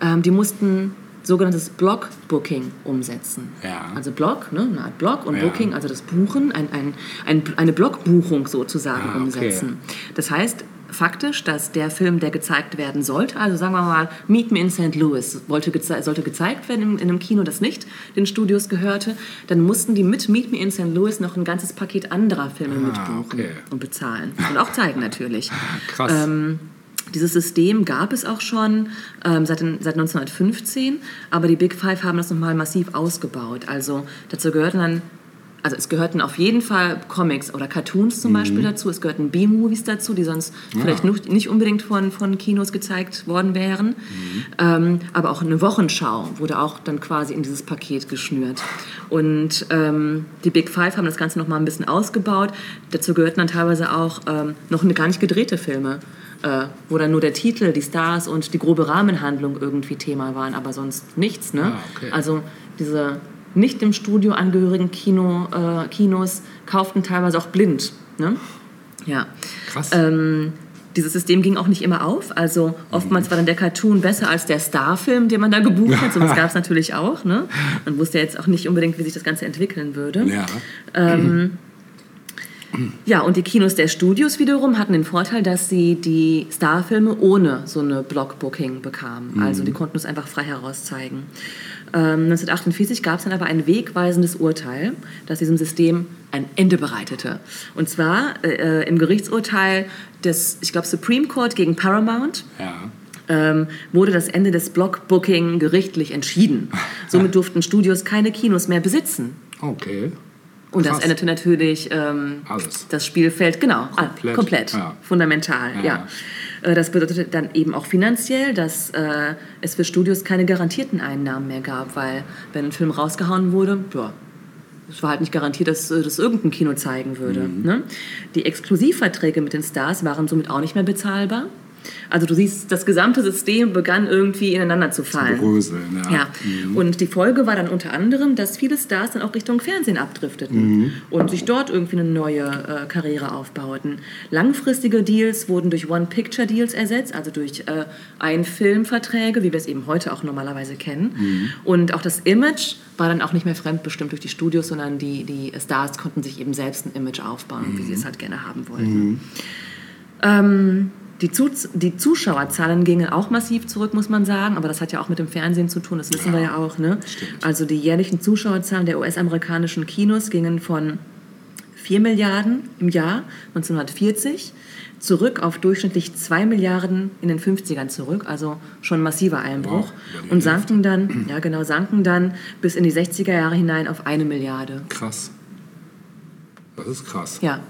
ähm, die mussten sogenanntes Block-Booking umsetzen. Ja. Also Block, ne, eine Art Block und Ja. Booking, also das Buchen, ein, ein, ein, eine Blockbuchung sozusagen Ah, okay. umsetzen. Das heißt, faktisch, dass der Film, der gezeigt werden sollte, also sagen wir mal Meet Me in St. Louis, wollte geze sollte gezeigt werden in, in einem Kino, das nicht den Studios gehörte, dann mussten die mit Meet Me in St. Louis noch ein ganzes Paket anderer Filme mitbuchen Ah, okay. und bezahlen. Und auch zeigen natürlich. Krass. Ähm, dieses System gab es auch schon ähm, seit, den, seit 1915, aber die Big Five haben das nochmal massiv ausgebaut. Also dazu gehörten dann, also es gehörten auf jeden Fall Comics oder Cartoons zum Beispiel dazu, es gehörten B-Movies dazu, die sonst vielleicht nicht, unbedingt von, von Kinos gezeigt worden wären. Ähm, aber auch eine Wochenschau wurde auch dann quasi in dieses Paket geschnürt. Und ähm, die Big Five haben das Ganze nochmal ein bisschen ausgebaut. Dazu gehörten dann teilweise auch ähm, noch eine gar nicht gedrehte Filme äh, wo dann nur der Titel, die Stars und die grobe Rahmenhandlung irgendwie Thema waren, aber sonst nichts. Ne? Ah, okay. Also diese nicht dem Studio angehörigen Kino, äh, Kinos kauften teilweise auch blind. Ne? Ja. Krass. Ähm, dieses System ging auch nicht immer auf. Also oftmals war dann der Cartoon besser als der Starfilm, den man da gebucht hat. So das gab es natürlich auch. Ne? Man wusste jetzt auch nicht unbedingt, wie sich das Ganze entwickeln würde. ja. Ja, und die Kinos der Studios wiederum hatten den Vorteil, dass sie die Starfilme ohne so eine Blockbooking bekamen. Also die konnten es einfach frei herauszeigen. Ähm, 1948 gab es dann aber ein wegweisendes Urteil, das diesem System ein Ende bereitete. Und zwar äh, im Gerichtsurteil des, ich glaube, Supreme Court gegen Paramount Ja. ähm, wurde das Ende des Blockbooking gerichtlich entschieden. Somit durften Studios keine Kinos mehr besitzen. Okay. Und das Krass. änderte natürlich ähm, das Spielfeld, genau, Komplett, komplett, komplett ja. fundamental, Ja. ja. Äh, Das bedeutete dann eben auch finanziell, dass äh, es für Studios keine garantierten Einnahmen mehr gab, weil wenn ein Film rausgehauen wurde, ja, es war halt nicht garantiert, dass äh, das irgendein Kino zeigen würde. Mhm. Ne? Die Exklusivverträge mit den Stars waren somit auch nicht mehr bezahlbar. Also du siehst, das gesamte System begann irgendwie ineinander zu fallen. Bröseln, ja. Ja, und die Folge war dann unter anderem, dass viele Stars dann auch Richtung Fernsehen abdrifteten und sich dort irgendwie eine neue äh, Karriere aufbauten. Langfristige Deals wurden durch One-Picture-Deals ersetzt, also durch äh, Ein-Film-Verträge, wie wir es eben heute auch normalerweise kennen. Und auch das Image war dann auch nicht mehr fremdbestimmt durch die Studios, sondern die, die Stars konnten sich eben selbst ein Image aufbauen, wie sie es halt gerne haben wollten. Ähm, die, Zu die Zuschauerzahlen gingen auch massiv zurück, muss man sagen, aber das hat ja auch mit dem Fernsehen zu tun, das wissen wir ja auch. Ne? Also die jährlichen Zuschauerzahlen der US-amerikanischen Kinos gingen von 4 Milliarden im Jahr 1940, zurück auf durchschnittlich 2 Milliarden in den 50ern zurück, also schon massiver Einbruch. Wow, und sanken dann, ja genau, sanken dann bis in die 60er Jahre hinein auf eine Milliarde. Krass. Das ist krass. Ja.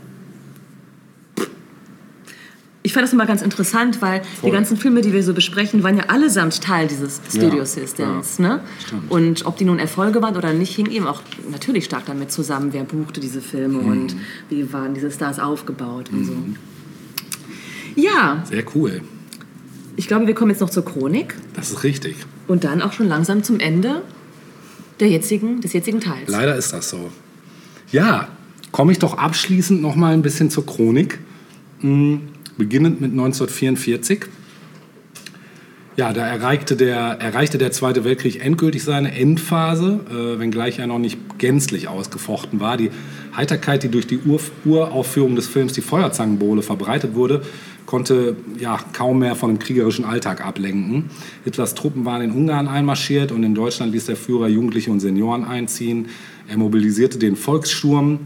Ich fand das immer ganz interessant, weil Voll. die ganzen Filme, die wir so besprechen, waren ja allesamt Teil dieses Studio Ja, Systems. ja, ne? stimmt. Und ob die nun Erfolge waren oder nicht, hing eben auch natürlich stark damit zusammen, wer buchte diese Filme Mhm. und wie waren diese Stars aufgebaut und so. Ja, Sehr cool. ich glaube, wir kommen jetzt noch zur Chronik Das ist richtig. und dann auch schon langsam zum Ende der jetzigen, des jetzigen Teils. Leider ist das so. Ja, komme ich doch abschließend noch mal ein bisschen zur Chronik. Hm, Beginnend mit 1944. Ja, da erreichte der, erreichte der Zweite Weltkrieg endgültig seine Endphase, äh, wenngleich er noch nicht gänzlich ausgefochten war. Die Heiterkeit, die durch die Ur Uraufführung des Films Die Feuerzangenbowle verbreitet wurde, konnte ja kaum mehr von dem kriegerischen Alltag ablenken. Hitlers Truppen waren in Ungarn einmarschiert und in Deutschland ließ der Führer Jugendliche und Senioren einziehen. Er mobilisierte den Volkssturm.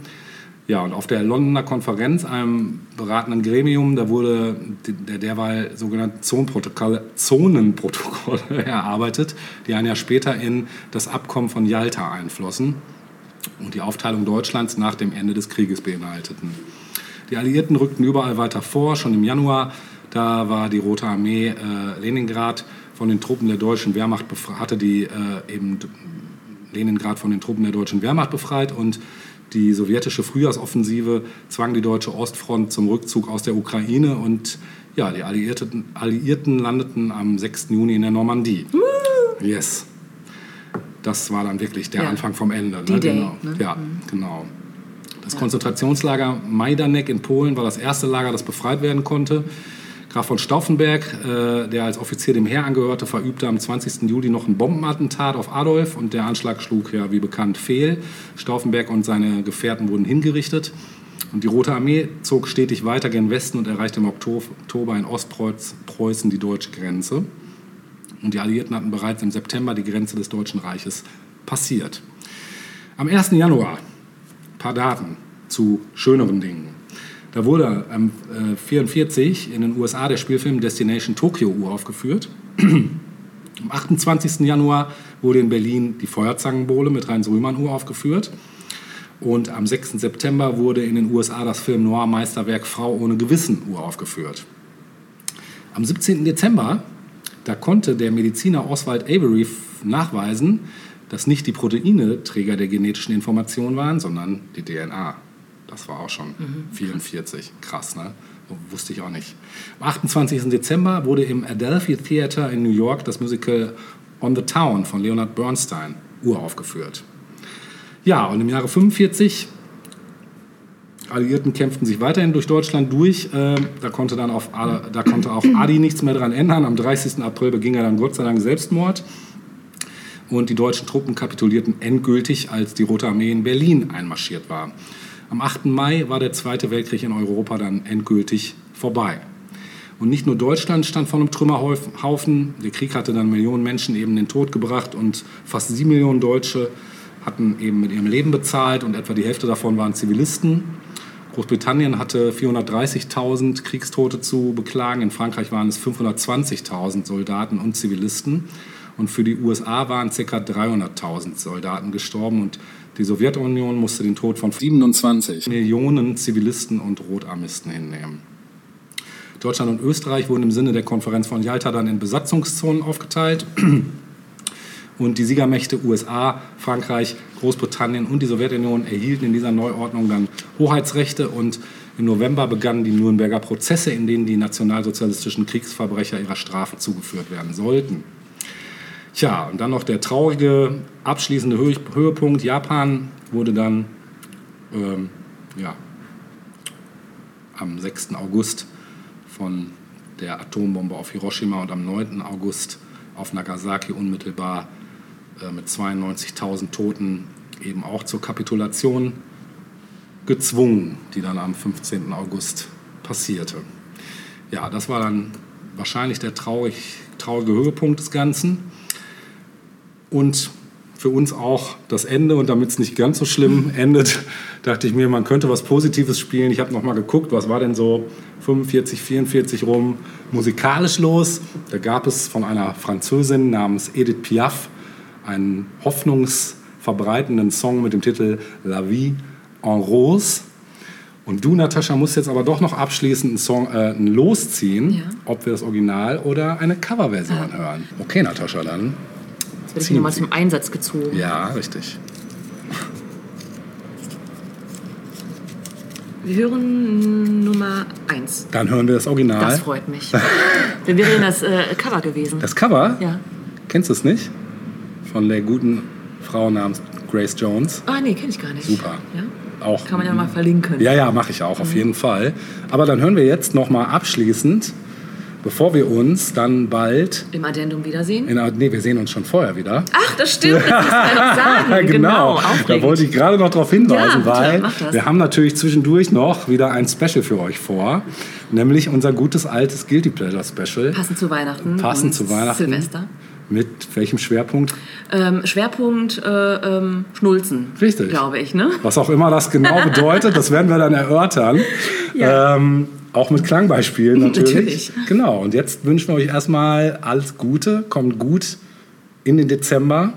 Ja, und auf der Londoner Konferenz, einem beratenden Gremium, da wurde der derweil sogenannte Zonenprotokolle, Zonenprotokolle erarbeitet, die ein Jahr später in das Abkommen von Yalta einflossen und die Aufteilung Deutschlands nach dem Ende des Krieges beinhalteten. Die Alliierten rückten überall weiter vor. Schon im Januar, da war die Rote Armee äh, Leningrad von den Truppen der deutschen Wehrmacht hatte die äh, eben Leningrad von den Truppen der deutschen Wehrmacht befreit und die sowjetische Frühjahrsoffensive zwang die deutsche Ostfront zum Rückzug aus der Ukraine und ja, die Alliierten, Alliierten landeten am 6. Juni in der Normandie. Yes. Das war dann wirklich der Ja. Anfang vom Ende. Ne? Genau. ne? Ja, genau. Das Konzentrationslager Majdanek in Polen war das erste Lager, das befreit werden konnte. Graf von Stauffenberg, äh, der als Offizier dem Heer angehörte, verübte am 20. Juli noch ein Bombenattentat auf Adolf und der Anschlag schlug ja wie bekannt fehl. Stauffenberg und seine Gefährten wurden hingerichtet. Und die Rote Armee zog stetig weiter gen Westen und erreichte im Oktober in Ostpreußen die deutsche Grenze. Und die Alliierten hatten bereits im September die Grenze des Deutschen Reiches passiert. Am 1. Januar, paar Daten zu schöneren Dingen. Da wurde am äh, 44 in den USA der Spielfilm Destination Tokyo uraufgeführt. Am 28. Januar wurde in Berlin die Feuerzangenbowle mit Heinz Rühmann uraufgeführt. Und am 6. September wurde in den USA das Film Noir Meisterwerk Frau ohne Gewissen uraufgeführt. Am 17. Dezember, da konnte der Mediziner Oswald Avery nachweisen, dass nicht die Proteine Träger der genetischen Information waren, sondern die DNA. Das war auch schon 44. Krass, ne? Wusste ich auch nicht. Am 28. Dezember wurde im Adelphi Theater in New York das Musical On the Town von Leonard Bernstein uraufgeführt. Ja, und im Jahre 45 Alliierten kämpften sich weiterhin durch Deutschland durch. Äh, da, konnte dann auf, da konnte auch Adi nichts mehr daran ändern. Am 30. April beging er dann Gott sei Dank Selbstmord. Und die deutschen Truppen kapitulierten endgültig, als die Rote Armee in Berlin einmarschiert war. Am 8. Mai war der Zweite Weltkrieg in Europa dann endgültig vorbei. Und nicht nur Deutschland stand vor einem Trümmerhaufen. Der Krieg hatte dann Millionen Menschen eben den Tod gebracht und fast sieben Millionen Deutsche hatten eben mit ihrem Leben bezahlt und etwa die Hälfte davon waren Zivilisten. Großbritannien hatte 430.000 Kriegstote zu beklagen. In Frankreich waren es 520.000 Soldaten und Zivilisten. Und für die USA waren ca. 300.000 Soldaten gestorben. Und die Sowjetunion musste den Tod von 27 Millionen Zivilisten und Rotarmisten hinnehmen. Deutschland und Österreich wurden im Sinne der Konferenz von Jalta dann in Besatzungszonen aufgeteilt. Und die Siegermächte USA, Frankreich, Großbritannien und die Sowjetunion erhielten in dieser Neuordnung dann Hoheitsrechte und im November begannen die Nürnberger Prozesse, in denen die nationalsozialistischen Kriegsverbrecher ihrer Strafe zugeführt werden sollten. Tja, und dann noch der traurige abschließende Höhe- Höhepunkt. Japan wurde dann ähm, ja, am 6. August von der Atombombe auf Hiroshima und am 9. August auf Nagasaki unmittelbar äh, mit 92.000 Toten eben auch zur Kapitulation gezwungen, die dann am 15. August passierte. Ja, das war dann wahrscheinlich der traurig, traurige Höhepunkt des Ganzen. Und für uns auch das Ende und damit es nicht ganz so schlimm endet, dachte ich mir, man könnte was Positives spielen. Ich habe noch mal geguckt, was war denn so 45, 44 rum musikalisch los. Da gab es von einer Französin namens Edith Piaf einen hoffnungsverbreitenden Song mit dem Titel La Vie en Rose. Und du, Natascha, musst jetzt aber doch noch abschließend einen Song äh, losziehen, Ja. ob wir das Original oder eine Coverversion hören. Okay, Natascha, dann. Jetzt werde ich Ziehen nochmal zum Einsatz gezogen. Ja, richtig. Wir hören Nummer 1. Dann hören wir das Original. Das freut mich. Wer wäre das äh, Cover gewesen? Das Cover, ja. kennst du es nicht? Von der guten Frau namens Grace Jones. Ah, nee, kenne ich gar nicht. Super. Ja? Auch Kann man ja mal verlinken. Ja, ja, mache ich auch, auf jeden Fall. Aber dann hören wir jetzt noch mal abschließend, bevor wir uns dann bald... Im Addendum wiedersehen. In, nee, wir sehen uns schon vorher wieder. Ach, das stimmt, das muss man noch sagen. genau, aufregend. da wollte ich gerade noch darauf hinweisen, Ja, weil wir haben natürlich zwischendurch noch wieder ein Special für euch vor, nämlich unser gutes altes Guilty Pleasure Special. Passend zu Weihnachten. Passend zu Weihnachten. Silvester. Mit welchem Schwerpunkt? Ähm, Schwerpunkt äh, ähm, Schnulzen. Richtig. Glaube ich, ne? Was auch immer das genau bedeutet, das werden wir dann erörtern. Ja. Ähm, auch mit Klangbeispielen natürlich. Natürlich. Genau. Und jetzt wünschen wir euch erstmal alles Gute. Kommt gut in den Dezember,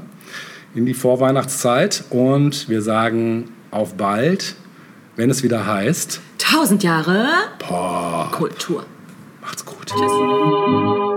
in die Vorweihnachtszeit. Und wir sagen auf bald, wenn es wieder heißt. Tausend Jahre Boah, Kultur. macht's gut. Des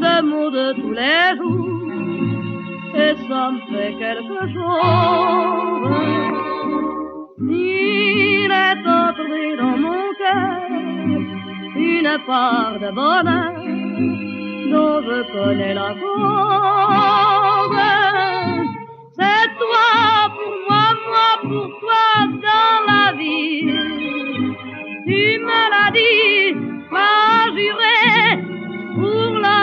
mots de tous les jours, et ça me fait quelque chose. Il est entré dans mon cœur une part de bonheur dont je connais la cause. C'est toi pour moi, moi pour toi dans la vie. Tu me l'as dit, m'as juré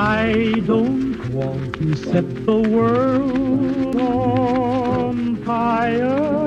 I don't want to set the world on fire.